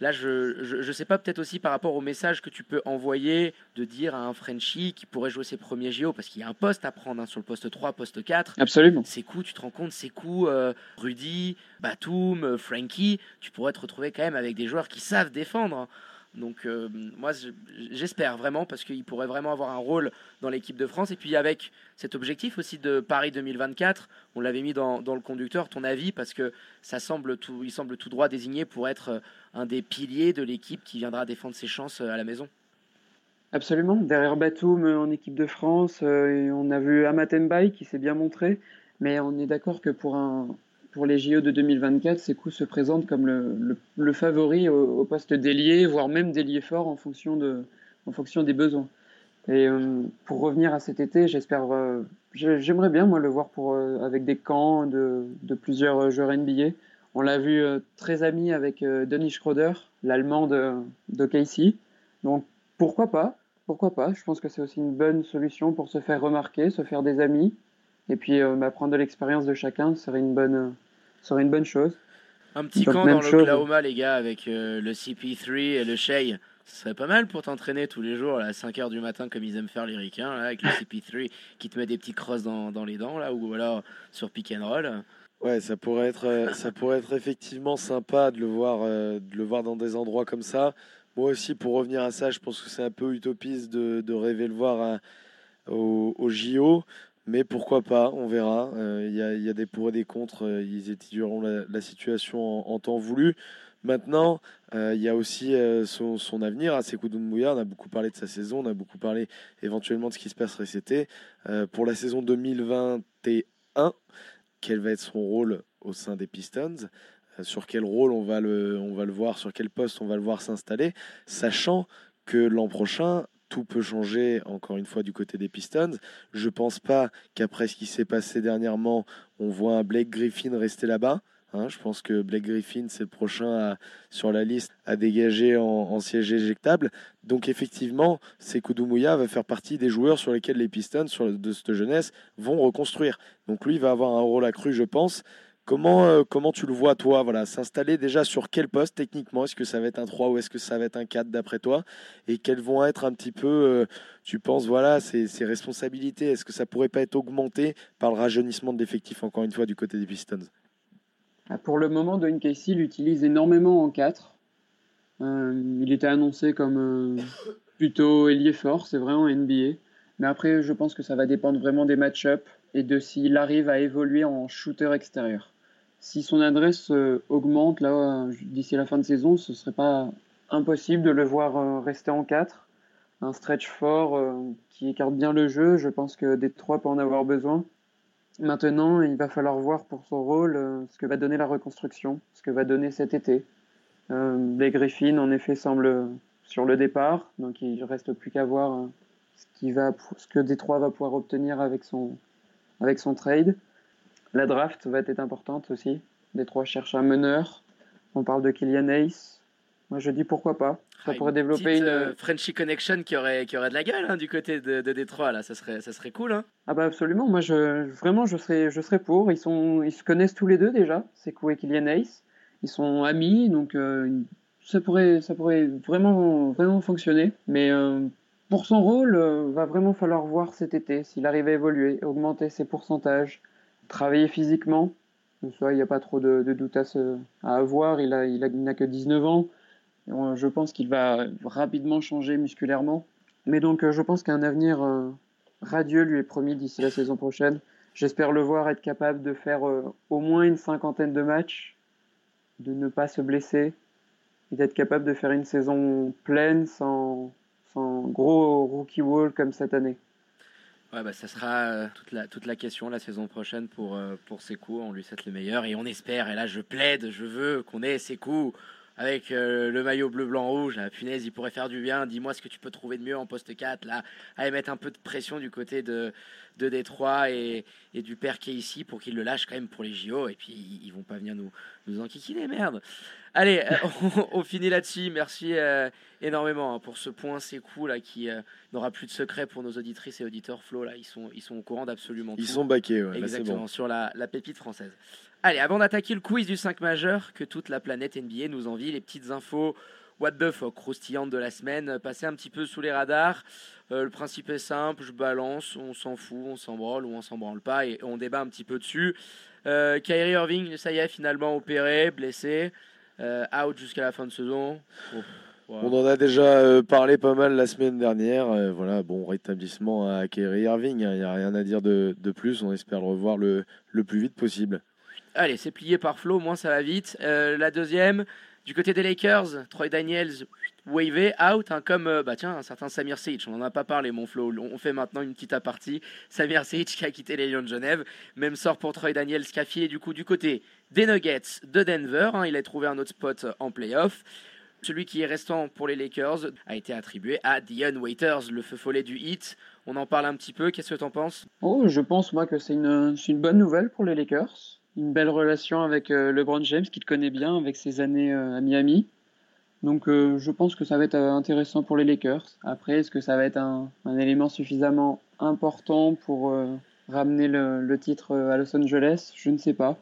Là, je, je sais pas, peut-être aussi par rapport au message que tu peux envoyer de dire à un Frenchie qui pourrait jouer ses premiers JO parce qu'il y a un poste à prendre hein, sur le poste 3, poste 4. Absolument. Ces coups, tu te rends compte, ces coups, euh, Rudy, Batum, euh, Frankie, tu pourrais te retrouver quand même avec des joueurs qui savent défendre. hein. Donc euh, moi je- j'espère vraiment parce qu'il pourrait vraiment avoir un rôle dans l'équipe de France et puis avec cet objectif aussi de Paris 2024, on l'avait mis dans, le conducteur, ton avis parce que ça semble tout, il semble tout droit désigné pour être euh, un des piliers de l'équipe qui viendra défendre ses chances euh, à la maison. Absolument. Derrière Batum en équipe de France, on a vu Amatembaï qui s'est bien montré, mais on est d'accord que pour, un, pour les JO de 2024, Sekou se présente comme le, favori au, poste d'ailier, voire même d'ailier fort en fonction, des besoins. Et euh, pour revenir à cet été, j'espère, euh, j'ai- j'aimerais bien moi le voir euh, avec des camps de, plusieurs joueurs NBA. On l'a vu très ami avec Dennis Schroeder, l'allemand de, de Casey. Donc pourquoi pas pourquoi pas? Je pense que c'est aussi une bonne solution pour se faire remarquer, se faire des amis, et puis euh, bah, de l'expérience de chacun serait une bonne, serait une bonne chose. Un petit Donc, camp dans l'Oklahoma les gars avec euh, le CP3 et le Shea. Ce serait pas mal pour t'entraîner tous les jours là, à 5h du matin comme ils aiment faire les ricains là, avec le CP3 qui te met des petits crosses dans, dans les dents là ou alors sur pick and roll. Ouais, ça pourrait être, euh, ça pourrait être effectivement sympa de le voir, euh, de le voir dans des endroits comme ça. Moi aussi, pour revenir à ça, je pense que c'est un peu utopiste de, de rêver le voir à- au, au JO. Mais pourquoi pas, on verra. Euh, Il y, a, des pour et des contre. euh, Ils étudieront la, situation en, temps voulu. Maintenant, euh, il y a aussi son, avenir à Sekou Doumbouya. On a beaucoup parlé de sa saison, on a beaucoup parlé éventuellement de ce qui se passerait cet été. Pour la saison 2021, quel va être son rôle au sein des Pistons? Sur quel rôle on va, le, on va le voir, sur quel poste on va le voir s'installer, sachant que l'an prochain, tout peut changer encore une fois du côté des Pistons. Je pense pas qu'après ce qui s'est passé dernièrement, on voit un Blake Griffin rester là-bas. Hein, je pense que Blake Griffin, c'est le prochain sur la liste à dégager en, siège éjectable. Donc effectivement, Sekou Doumbouya va faire partie des joueurs sur lesquels les Pistons de cette jeunesse vont reconstruire. Donc lui va avoir un rôle accru, je pense. Comment, euh, comment tu le vois, toi, voilà, s'installer déjà sur quel poste techniquement? Est-ce que ça va être un 3 ou est-ce que ça va être un 4 d'après toi? Et quelles vont être un petit peu, euh, tu penses, voilà, ses, responsabilités? Est-ce que ça pourrait pas être augmenté par le rajeunissement de l'effectif, encore une fois, du côté des Pistons? Ah, Pour le moment, Dwayne Casey l'utilise énormément en 4. Euh, il était annoncé comme plutôt ailier fort, c'est vrai en NBA. Mais après, je pense que ça va dépendre vraiment des match-ups et de s'il arrive à évoluer en shooter extérieur. Si son adresse euh, augmente là euh, d'ici la fin de saison, ce serait pas impossible de le voir euh, rester en 4. Un stretch fort qui écarte bien le jeu, je pense que Détroit peut en avoir besoin. Maintenant, il va falloir voir pour son rôle ce que va donner la reconstruction, ce que va donner cet été. Euh, Blake Griffin, en effet, semble euh, sur le départ, donc il reste plus qu'à voir ce, qui va, ce que Détroit va pouvoir obtenir avec son trade. La draft va être importante aussi. Détroit cherche un meneur. On parle de Kylian Hayes. Moi, je dis pourquoi pas. Ça Ah, pourrait une développer petite, une. euh, Frenchy Connection qui aurait, qui aurait de la gueule hein, du côté de, de Détroit, là, ça serait, ça serait cool. Hein. Ah bah absolument, moi je vraiment je serais je serais pour. Ils sont ils se connaissent tous les deux déjà, Sekou et Kylian Hayes. Ils sont amis donc euh, ça pourrait ça pourrait vraiment vraiment fonctionner. Mais euh, pour son rôle, euh, va vraiment falloir voir cet été s'il arrive à évoluer, augmenter ses pourcentages, travailler physiquement. Il n'y a pas trop de, de doute à, à avoir. Il a il a- il n'a que 19 ans. Je pense qu'il va rapidement changer musculairement. Mais donc euh, je pense qu'un avenir euh, radieux lui est promis d'ici la saison prochaine. J'espère le voir être capable de faire euh, au moins une cinquantaine de matchs, de ne pas se blesser et d'être capable de faire une saison pleine sans, sans gros rookie wall comme cette année. Ouais, bah, ça sera euh, toute, la, question la saison prochaine pour, euh, pour Sekou. On lui souhaite le meilleur et on espère. Et là, je plaide, je veux qu'on ait Sekou avec euh, le maillot bleu, blanc, rouge. La punaise, il pourrait faire du bien. Dis-moi ce que tu peux trouver de mieux en poste 4. Là, à mettre un peu de pression du côté de, de Détroit et, et du père qui est ici pour qu'il le lâche quand même pour les JO. Et puis, ils, ils vont pas venir nous, nous enquiquiner, merde. Allez, euh, on, on finit là-dessus. Merci euh, énormément hein, pour ce point Sekou là qui euh, n'aura plus de secret pour nos auditrices et auditeurs. Flo, là, ils sont, ils sont au courant d'absolument Ils tout. sont baqués, ouais, là Exactement, bon. sur la, la pépite française. Allez, avant d'attaquer le quiz du 5 majeur que toute la planète NBA nous envie, les petites infos what the fuck croustillantes de la semaine, passer un petit peu sous les radars. Euh, le principe est simple, je balance, on s'en fout, on s'en branle ou on s'en branle pas et on débat un petit peu dessus. Euh, Kyrie Irving, ça y est, finalement opéré, blessé, euh, out jusqu'à la fin de saison. Voilà. On en a déjà euh, parlé pas mal la semaine dernière. voilà, bon rétablissement à Kyrie Irving. Il n'y a rien à dire de, de plus. On espère le revoir le, le plus vite possible. Allez, c'est plié par Flo, moins ça va vite. Euh, la deuxième, du côté des Lakers, Troy Daniels, wave out, hein, comme euh, bah tiens, un certain Samir Seic. On n'en a pas parlé, mon Flo. On fait maintenant une petite apartie. Samir Seic qui a quitté les Lions de Genève. Même sort pour Troy Daniels qui a du coup du côté des Nuggets de Denver. hein. il a trouvé un autre spot en playoff. Celui qui est restant pour les Lakers a été attribué à Dion Waiters, le feu follet du hit. On en parle un petit peu. Qu'est-ce que t'en penses? Oh, je pense moi que c'est une bonne nouvelle pour les Lakers. Une belle relation avec euh, LeBron James, qu'il connaît bien avec ses années euh, à Miami. Donc euh, je pense que ça va être intéressant pour les Lakers. Après, est-ce que ça va être un, élément suffisamment important pour ramener le, titre à Los Angeles? Je ne sais pas.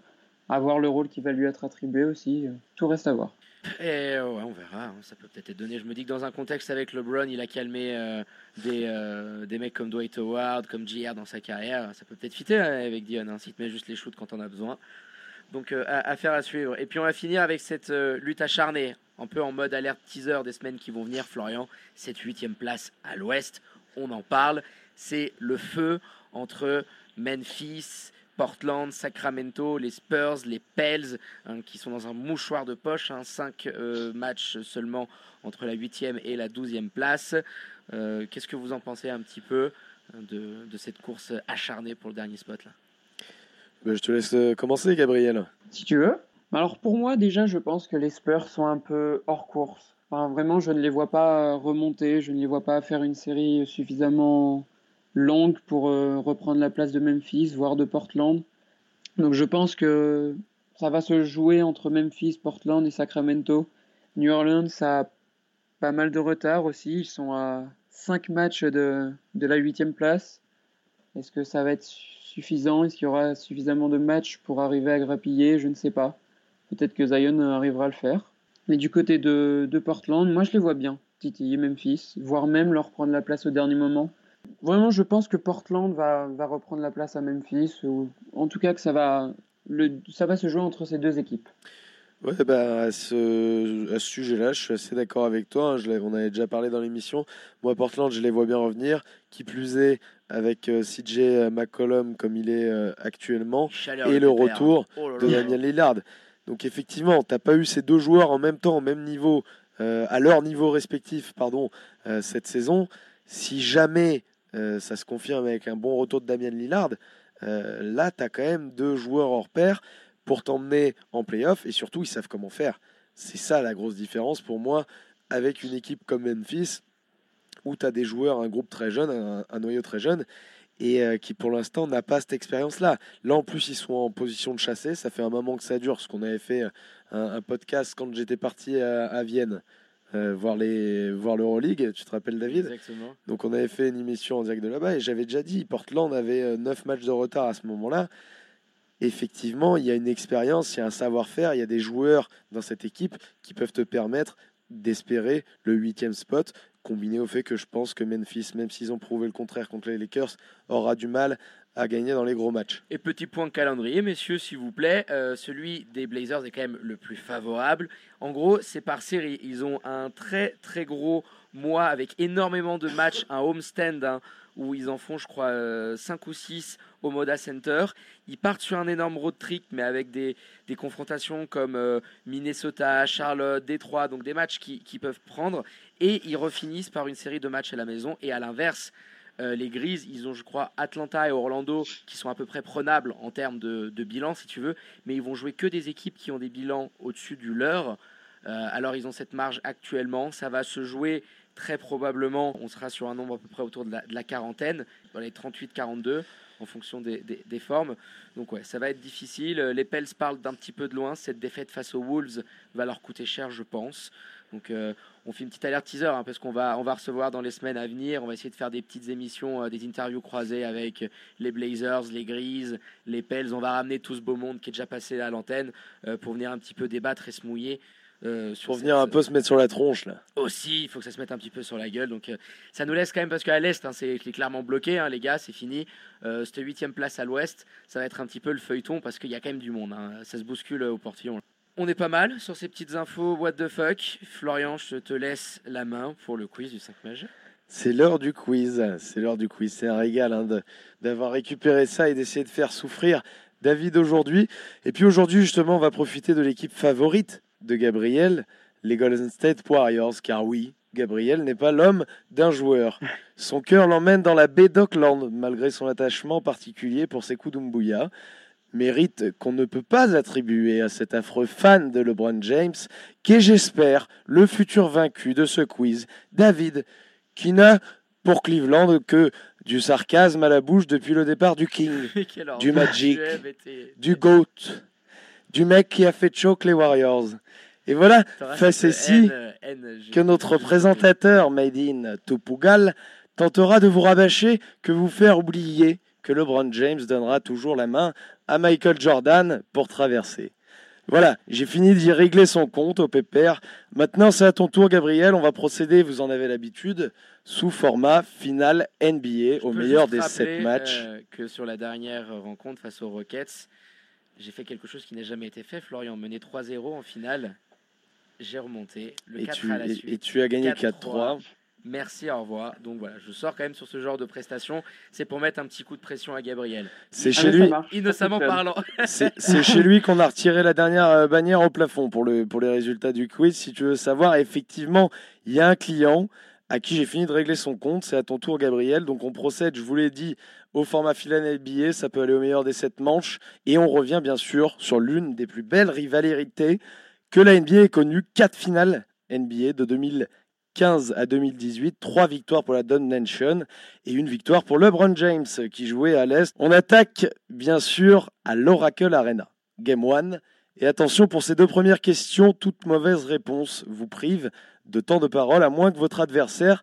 À voir le rôle qui va lui être attribué aussi. Tout reste à voir. Et ouais, on verra, hein, ça peut peut-être être donné. Je me dis que dans un contexte avec LeBron, il a calmé euh, des, euh, des mecs comme Dwight Howard, comme JR dans sa carrière. Ça peut peut-être fitter hein, avec Dion, hein, s'il te juste les shoots quand on a besoin. Donc euh, affaire à suivre. Et puis on va finir avec cette euh, lutte acharnée un peu en mode alerte teaser des semaines qui vont venir, Florian, cette huitième place à l'ouest, on en parle. C'est le feu entre Memphis, Portland, Sacramento, les Spurs, les Pels, hein, qui sont dans un mouchoir de poche. Hein, cinq euh, matchs seulement entre la huitième et la douzième place. Euh, Qu'est-ce que vous en pensez un petit peu hein, de, de cette course acharnée pour le dernier spot là? Ben, je te laisse euh, commencer, Gabriel. Si tu veux. Alors pour moi, déjà, je pense que les Spurs sont un peu hors course. Enfin, vraiment, je ne les vois pas remonter, je ne les vois pas faire une série suffisamment longue pour euh, reprendre la place de Memphis, voire de Portland. Donc je pense que ça va se jouer entre Memphis, Portland et Sacramento. New Orleans a pas mal de retard aussi. Ils sont à 5 matchs de, la huitième place. Est-ce que ça va être suffisant? Est-ce qu'il y aura suffisamment de matchs pour arriver à grappiller? Je ne sais pas. Peut-être que Zion arrivera à le faire. Mais du côté de, de Portland, moi je les vois bien titiller Memphis, voire même leur prendre la place au dernier moment. Vraiment, je pense que Portland va, va reprendre la place à Memphis, ou en tout cas que ça va, le, ça va se jouer entre ces deux équipes. Ouais, bah, à ce, à ce sujet-là, je suis assez d'accord avec toi. hein. Je on avait déjà parlé dans l'émission. Moi, Portland, je les vois bien revenir. Qui plus est, avec euh, CJ McCollum comme il est euh, actuellement, Chaleur et le retour Oh là de. Damian Lillard. Donc effectivement, t'as pas eu ces deux joueurs en même temps, au même niveau, euh, à leur niveau respectif, pardon, euh, cette saison. Si jamais euh, ça se confirme avec un bon retour de Damian Lillard, euh, là, tu as quand même deux joueurs hors pair pour t'emmener en playoff et surtout, ils savent comment faire. C'est ça la grosse différence pour moi avec une équipe comme Memphis où tu as des joueurs, un groupe très jeune, un, noyau très jeune et euh, qui pour l'instant n'a pas cette expérience-là. Là, en plus, ils sont en position de chasser. Ça fait un moment que ça dure, parce qu'on avait fait un, podcast quand j'étais parti à Vienne euh, voir, les, voir l'Euroleague. Tu te rappelles, David? Exactement. donc on avait fait une émission en direct de là-bas et j'avais déjà dit, Portland avait 9 matchs de retard à ce moment-là. Effectivement, il y a une expérience, il y a un savoir-faire, il y a des joueurs dans cette équipe qui peuvent te permettre d'espérer le huitième spot, combiné au fait que je pense que Memphis, même s'ils ont prouvé le contraire contre les Lakers, aura du mal à gagner dans les gros matchs. Et petit point calendrier, messieurs, s'il vous plaît. euh, celui des Blazers est quand même le plus favorable. En gros, c'est par série. Ils ont un très très gros mois avec énormément de matchs, un homestand hein, où ils en font, je crois, 5 ou 6 au Moda Center. Ils partent sur un énorme road trip, mais avec des, des confrontations comme euh, Minnesota, Charlotte, Détroit, donc des matchs qui, qui peuvent prendre. Et ils refinissent par une série de matchs à la maison. Et à l'inverse, euh, les Grises, ils ont, je crois, Atlanta et Orlando qui sont à peu près prenables en termes de, bilan, si tu veux, mais ils vont jouer que des équipes qui ont des bilans au-dessus du leur. Euh, alors, ils ont cette marge actuellement. Ça va se jouer très probablement. On sera sur un nombre à peu près autour de la, quarantaine, dans les 38-42, en fonction des, formes. Donc, ouais, ça va être difficile. Les Pels parlent d'un petit peu de loin. Cette défaite face aux Wolves va leur coûter cher, je pense. Donc, euh, on fait une petite alerte teaser hein, parce qu'on va, on va recevoir dans les semaines à venir. On va essayer de faire des petites émissions, euh, des interviews croisées avec les Blazers, les Grises, les Pels. On va ramener tout ce beau monde qui est déjà passé à l'antenne euh, pour venir un petit peu débattre et se mouiller. Pour venir un peu se mettre sur la tronche, là. aussi, il faut que ça se mette un petit peu sur la gueule. Donc ça nous laisse quand même, parce qu'à l'Est, hein, c'est clairement bloqué, hein, les gars, c'est fini. Cette huitième place à l'Ouest, ça va être un petit peu le feuilleton, parce qu'il y a quand même du monde. Ça se bouscule au portillon. On est pas mal sur ces petites infos, what the fuck. Florian, je te laisse la main pour le quiz du 5 mages. C'est l'heure du quiz. C'est l'heure du quiz. C'est un régal hein, d'avoir récupéré ça et d'essayer de faire souffrir David aujourd'hui. Et puis aujourd'hui, justement, on va profiter de l'équipe favorite de Gabriel, les Golden State Warriors. Car oui, Gabriel n'est pas l'homme d'un joueur. Son cœur l'emmène dans la baie d'Auckland, malgré son attachement particulier pour ses coups d'Umbuya. Mérite qu'on ne peut pas attribuer à cet affreux fan de LeBron James, qui est, j'espère, le futur vaincu de ce quiz, David qui n'a pour Cleveland que du sarcasme à la bouche depuis le départ du King. Du Magic, du GOAT, du mec qui a fait choke les Warriors. Et voilà je- que notre présentateur Made in Topugal tentera de vous rabâcher que vous faire oublier que LeBron James donnera toujours la main à Michael Jordan pour traverser. Voilà, j'ai fini d'y régler son compte au pépère. Maintenant, c'est à ton tour, Gabriel. On va procéder, vous en avez l'habitude, sous format final NBA, Je au meilleur des sept matchs. euh, que sur la dernière rencontre face aux Rockets, j'ai fait quelque chose qui n'a jamais été fait. Florian menait 3-0 en finale. j'ai remonté. Le Et 4 tu, à la et- suite. et tu as gagné 4-3. 4-3. Merci, au revoir. Donc voilà, je sors quand même sur ce genre de prestation. C'est pour mettre un petit coup de pression à Gabriel. C'est Ah, chez lui. Innocemment parlant. c'est chez lui qu'on a retiré la dernière euh, bannière au plafond pour, le, pour les résultats du quiz. Si tu veux savoir, effectivement, il y a un client à qui j'ai fini de régler son compte. C'est à ton tour, Gabriel. Donc on procède, je vous l'ai dit, au format filan NBA. Ça peut aller au meilleur des sept manches. Et on revient bien sûr sur l'une des plus belles rivalités que la NBA ait connue. Quatre finales NBA de 2015 à 2018. Trois victoires pour la Don Nation et une victoire pour LeBron James qui jouait à l'Est. On attaque bien sûr à l'Oracle Arena. Game 1. Et attention pour ces deux premières questions, toute mauvaise réponse vous prive de temps de parole à moins que votre adversaire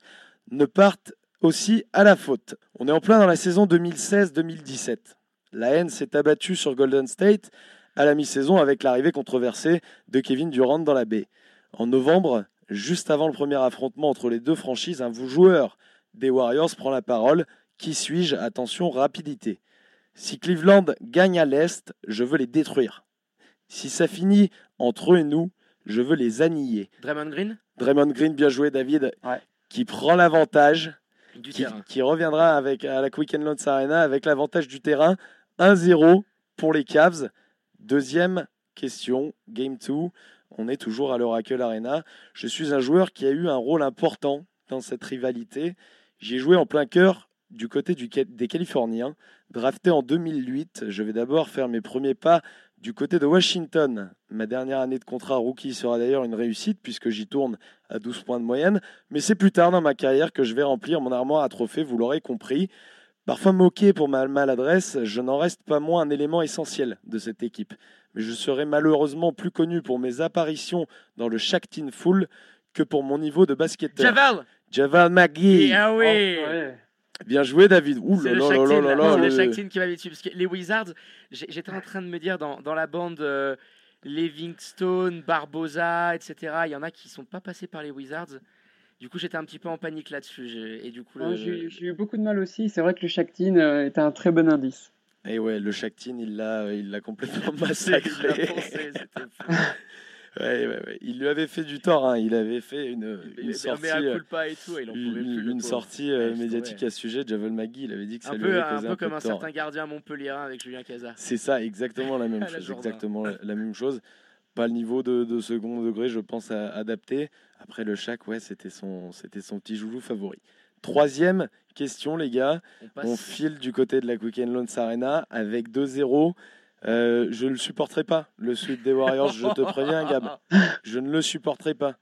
ne parte aussi à la faute. On est en plein dans la saison 2016-2017. La haine s'est abattue sur Golden State à la mi-saison avec l'arrivée controversée de Kevin Durant dans la baie. En novembre, juste avant le premier affrontement entre les deux franchises, un joueur des Warriors prend la parole. Qui suis-je? Attention, rapidité. Si Cleveland gagne à l'Est, je veux les détruire. Si ça finit entre eux et nous, je veux les annihiler. Draymond Green? Draymond Green, bien joué David, Ouais. qui prend l'avantage, du qui, terrain. qui reviendra avec, à la Quicken Loans Arena avec l'avantage du terrain. 1-0 pour les Cavs. Deuxième question, Game 2. On est toujours à l'Oracle Arena. Je suis un joueur qui a eu un rôle important dans cette rivalité. J'ai joué en plein cœur du côté des Californiens. Drafté en 2008, je vais d'abord faire mes premiers pas du côté de Washington. Ma dernière année de contrat rookie sera d'ailleurs une réussite puisque j'y tourne à 12 points de moyenne. Mais c'est plus tard dans ma carrière que je vais remplir mon armoire à trophées, vous l'aurez compris. Parfois moqué pour ma maladresse, je n'en reste pas moins un élément essentiel de cette équipe. Mais je serai malheureusement plus connu pour mes apparitions dans le Shaktin Full que pour mon niveau de basketteur. Javal Javal McGee. Ah oui Oh, ouais. Bien joué David. Ouh C'est là le là là Shaq là Tin, là là. là, C'est le le- Shaq Tin qui m'avait tué. Parce que les Wizards, j'étais en train de me dire dans, dans la bande euh, Livingstone, Barbosa, etc. Il y en a qui sont pas passés par les Wizards. Du coup, j'étais un petit peu en panique là-dessus. j'ai- Et du coup, Ouais, le- J'ai j'ai eu beaucoup de mal aussi. C'est vrai que le Shaktin euh, était un très bon indice. Et ouais, le Shaktin, il l'a, il l'a complètement massacré. foncé, c'était fou. Ouais, ouais, ouais. Il lui avait fait du tort. hein. Il avait fait une, Il une sortie, euh, coup de pas et tout, et il en pouvait une, plus. le une pauvre. sortie euh, médiatique à ce sujet. Javel Magui, il avait dit que ça Un lui peu, avait un causé peu un comme un certain gardien montpellierin avec Julien Cazard. C'est ça, exactement la même chose. Exactement la, la même chose. Pas le niveau de, de second degré, je pense, à adapter. Après le Shaq, ouais, c'était son, c'était son petit joujou favori. Troisième question, les gars. On file du côté de la Quick Loans Arena avec 2-0. Euh, je ne le supporterai pas, le sud des Warriors, je te préviens, Gab. Je ne le supporterai pas.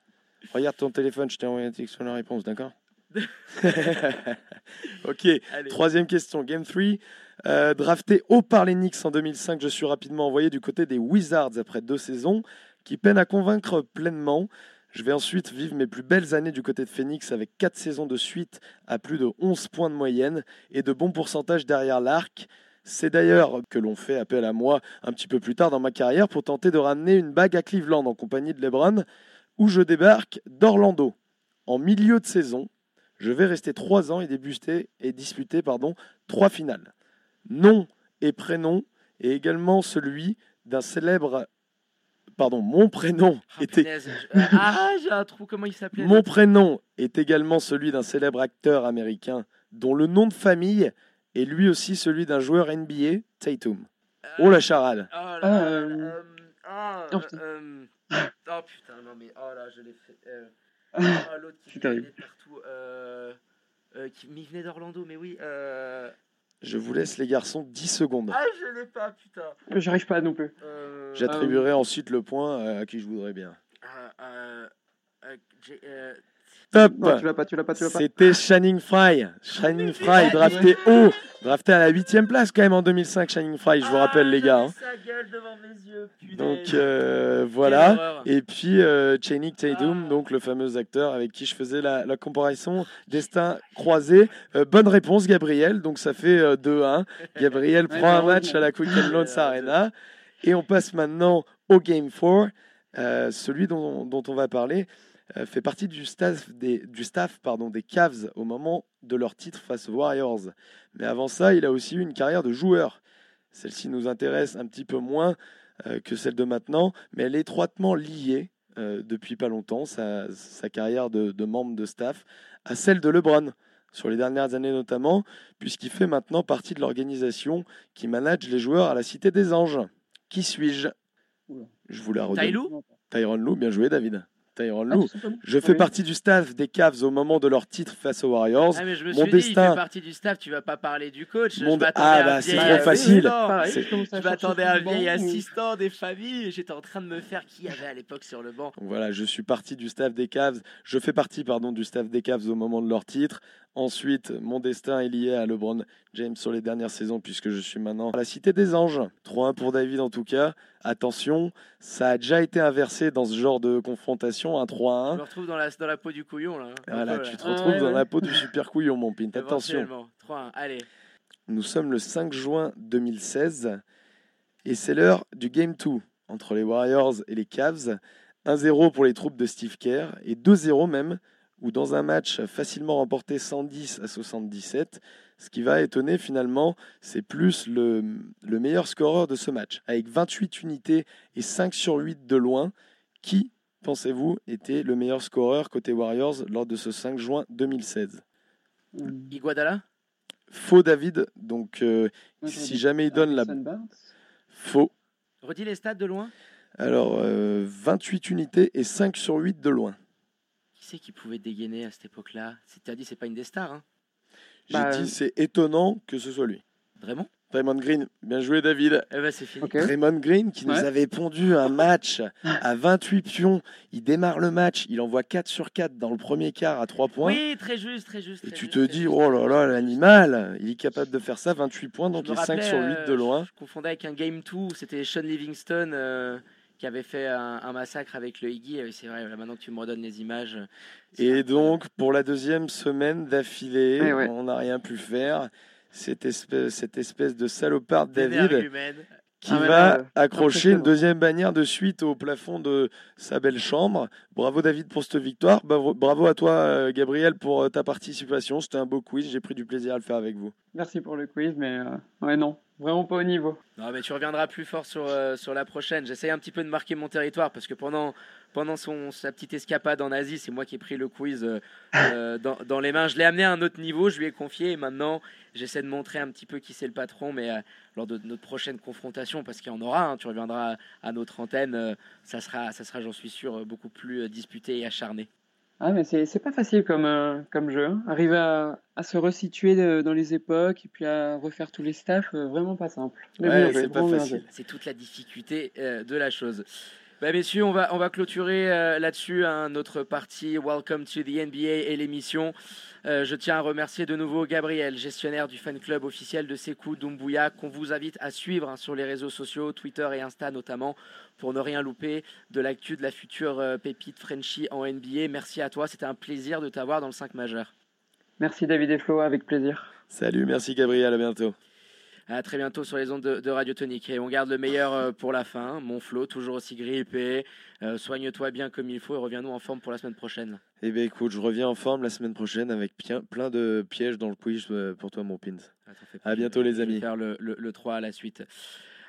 Regarde ton téléphone, je t'ai envoyé un texte sur la réponse, d'accord Ok, Allez. troisième question, Game 3. Euh, drafté haut par les Knicks en 2005, je suis rapidement envoyé du côté des Wizards après deux saisons qui peinent à convaincre pleinement. Je vais ensuite vivre mes plus belles années du côté de Phoenix avec quatre saisons de suite à plus de 11 points de moyenne et de bons pourcentages derrière l'arc. C'est d'ailleurs que l'on fait appel à moi un petit peu plus tard dans ma carrière pour tenter de ramener une bague à Cleveland en compagnie de LeBron, où je débarque d'Orlando. En milieu de saison, je vais rester trois ans et, débuter, et disputer pardon, trois finales. Nom et prénom, et également celui d'un célèbre... Pardon, mon prénom Ah, était... punaise, je- Ah, j'ai un trou, comment il s'appelait Mon prénom est également celui d'un célèbre acteur américain dont le nom de famille est lui aussi celui d'un joueur NBA, Tatum. Euh, Oh la charade Oh là Ah, euh, euh, ah, oh, putain. euh, oh putain, non mais oh là, je l'ai fait. euh, oh, l'autre qui de partout. Euh, euh, qui, mais il venait d'Orlando, mais oui. Je vous laisse les garçons 10 secondes. ah, je l'ai pas, putain. J'arrive pas non plus. Euh, J'attribuerai ensuite le point à qui je voudrais bien. euh, euh, euh, euh, Top Non, tu l'as pas, tu l'as pas, tu l'as pas. C'était Shining Fry. Shining Fry, drafté haut. Drafté à la 8 place quand même en 2005, Shining Fry, je vous rappelle ah, les gars. hein. sa gueule devant mes yeux, punaise. Donc euh, voilà. Et puis euh, Channing Tatum, Ah. donc le fameux acteur avec qui je faisais la, la comparaison destin croisé. Euh, bonne réponse Gabriel, donc ça fait euh, 2-1. Gabriel Ouais, prend un match à la Quick and Loans Arena. Et on passe maintenant au Game 4. Euh, celui dont, dont on va parler euh, fait partie du staff, des, du staff pardon, des Cavs au moment de leur titre face aux Warriors. Mais avant ça, il a aussi eu une carrière de joueur. Celle-ci nous intéresse un petit peu moins euh, que celle de maintenant, mais elle est étroitement liée euh, depuis pas longtemps sa, sa carrière de, de membre de staff à celle de LeBron sur les dernières années notamment, puisqu'il fait maintenant partie de l'organisation qui manage les joueurs à la Cité des Anges. Qui suis-je? Je vous la redonne. Tyronn Lou, bien joué David. Ah, Lou. Je fais Oui. partie du staff des Cavs au moment de leur titre face aux Warriors. Ah, mais je me Mon suis dit, il destin- fait partie du staff, tu vas pas parler du coach. Mon Je Ah, bah, c'est trop facile. C'est- je m'attendais à un vieil assistant des familles. J'étais en train de me faire qui y avait à l'époque sur le banc. Donc voilà, je suis parti du staff des Cavs. Je fais partie pardon, du staff des Cavs au moment de leur titre. Ensuite, mon destin est lié à LeBron James sur les dernières saisons puisque je suis maintenant à la Cité des Anges. 3-1 pour David en tout cas. Attention, ça a déjà été inversé dans ce genre de confrontation, un Je 3-1. me retrouve dans la, dans la peau du couillon là. Voilà, peu, tu là. te Ah, retrouves ouais, dans ouais. la peau du super couillon, mon pint. Attention. Éventuellement. 3-1. Allez. Nous sommes le 5 juin 2016 et c'est l'heure du Game 2 entre les Warriors et les Cavs. 1-0 pour les troupes de Steve Kerr et 2-0 même, ou dans un match facilement remporté 110 à 77. Ce qui va étonner finalement, c'est plus le, le meilleur scoreur de ce match. Avec 28 unités et 5 sur 8 de loin, qui, pensez-vous, était le meilleur scoreur côté Warriors lors de ce 5 juin 2016 Hum, Iguadala Faux David, donc euh, si dit jamais il donne la. Faux. Redis les stats de loin. Alors, euh, 28 unités et 5 sur 8 de loin. Qui c'est qui pouvait dégainer à cette époque-là? C'est- T'as dit c'est pas une des stars, hein J'ai Bah, dit, c'est étonnant que ce soit lui. Vraiment? Draymond Green, bien joué David. Eh ben c'est fini. Ok. Draymond Green qui nous avait pondu un match à 28 pions. Il démarre le match, il envoie 4 sur 4 dans le premier quart à 3 points. Oui, très juste, très juste. et très tu juste, te dis, juste. oh là là, l'animal, il est capable de faire ça, 28 points, donc il est 5 rappelais, sur 8 de euh, loin. Je, je confondais avec un Game 2, où c'était Sean Livingston euh, qui avait fait un, un massacre avec le Iggy. Et c'est vrai, là, maintenant que tu me redonnes les images. c'est Et donc, pour la deuxième semaine d'affilée, Ouais, ouais. on n'a rien pu faire. Cette espèce, cette espèce de salopard David qui Ah, va euh, accrocher une deuxième bannière de suite au plafond de sa belle chambre. Bravo David pour cette victoire. Bravo, à toi euh, Gabriel pour euh, ta participation. C'était un beau quiz. J'ai pris du plaisir à le faire avec vous. Merci pour le quiz, mais euh, ouais, non, vraiment pas au niveau. Non, mais tu reviendras plus fort sur, euh, sur la prochaine. J'essaye un petit peu de marquer mon territoire parce que pendant, pendant son, sa petite escapade en Asie, c'est moi qui ai pris le quiz euh, euh, dans, dans les mains. Je l'ai amené à un autre niveau, je lui ai confié et maintenant j'essaie de montrer un petit peu qui c'est le patron. Mais euh, lors de notre prochaine confrontation, parce qu'il y en aura, hein, tu reviendras à notre antenne, ça sera, ça sera j'en suis sûr, beaucoup plus disputé et acharné. Ah, mais c'est c'est pas facile comme, euh, comme jeu. hein. Arriver à, à se resituer de- dans les époques et puis à refaire tous les staffs, euh, vraiment pas simple. Ouais, c'est pas facile. C'est toute la difficulté euh, de la chose. Bah, messieurs, on va, on va clôturer euh, là-dessus hein, notre partie Welcome to the NBA et l'émission. Euh, je tiens à remercier de nouveau Gabriel, gestionnaire du fan club officiel de Sekou Doumbouya, qu'on vous invite à suivre hein, sur les réseaux sociaux, Twitter et Insta notamment, pour ne rien louper de l'actu de la future euh, pépite Frenchie en NBA. Merci à toi, c'était un plaisir de t'avoir dans le 5 majeur. Merci David et Flo, avec plaisir. Salut, merci Gabriel, à bientôt. À très bientôt sur les ondes de, de Radio Tonique. Et on garde le meilleur euh, pour la fin. Mon Flo, toujours aussi grippé. Euh, Soigne-toi bien comme il faut et reviens-nous en forme pour la semaine prochaine. Eh bien écoute, je reviens en forme la semaine prochaine avec plein de pièges dans le quiz euh, pour toi mon pins. Ah, À bientôt, les je vais amis. faire le, le- le 3 à la suite.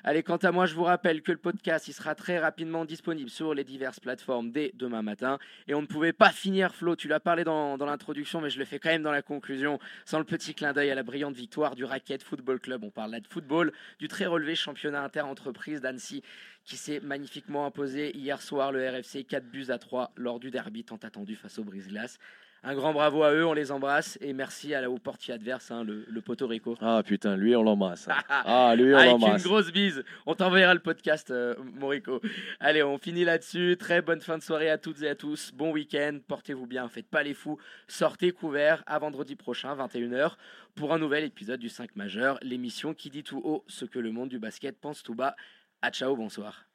Allez, quant à moi, je vous rappelle que le podcast il sera très rapidement disponible sur les diverses plateformes dès demain matin. Et on ne pouvait pas finir, Flo, tu l'as parlé dans, dans l'introduction, mais je le fais quand même dans la conclusion, sans le petit clin d'œil à la brillante victoire du Racket Football Club. On parle là de football, du très relevé championnat inter-entreprise d'Annecy, qui s'est magnifiquement imposé hier soir le RFC 4 buts à 3 lors du derby tant attendu face au Brise-Glace. Un grand bravo à eux, on les embrasse et merci à la, au portier adverse, hein, le, le Rico. Ah putain, lui on l'embrasse. hein. Ah lui on Avec une l'embrasse. grosse bise. On t'enverra le podcast, euh, Morico. Allez, on finit là-dessus. Très bonne fin de soirée à toutes et à tous. Bon week-end. Portez-vous bien. Faites pas les fous. Sortez couverts à vendredi prochain, 21h, pour un nouvel épisode du 5 majeur, l'émission qui dit tout haut ce que le monde du basket pense tout bas. À ciao, bonsoir.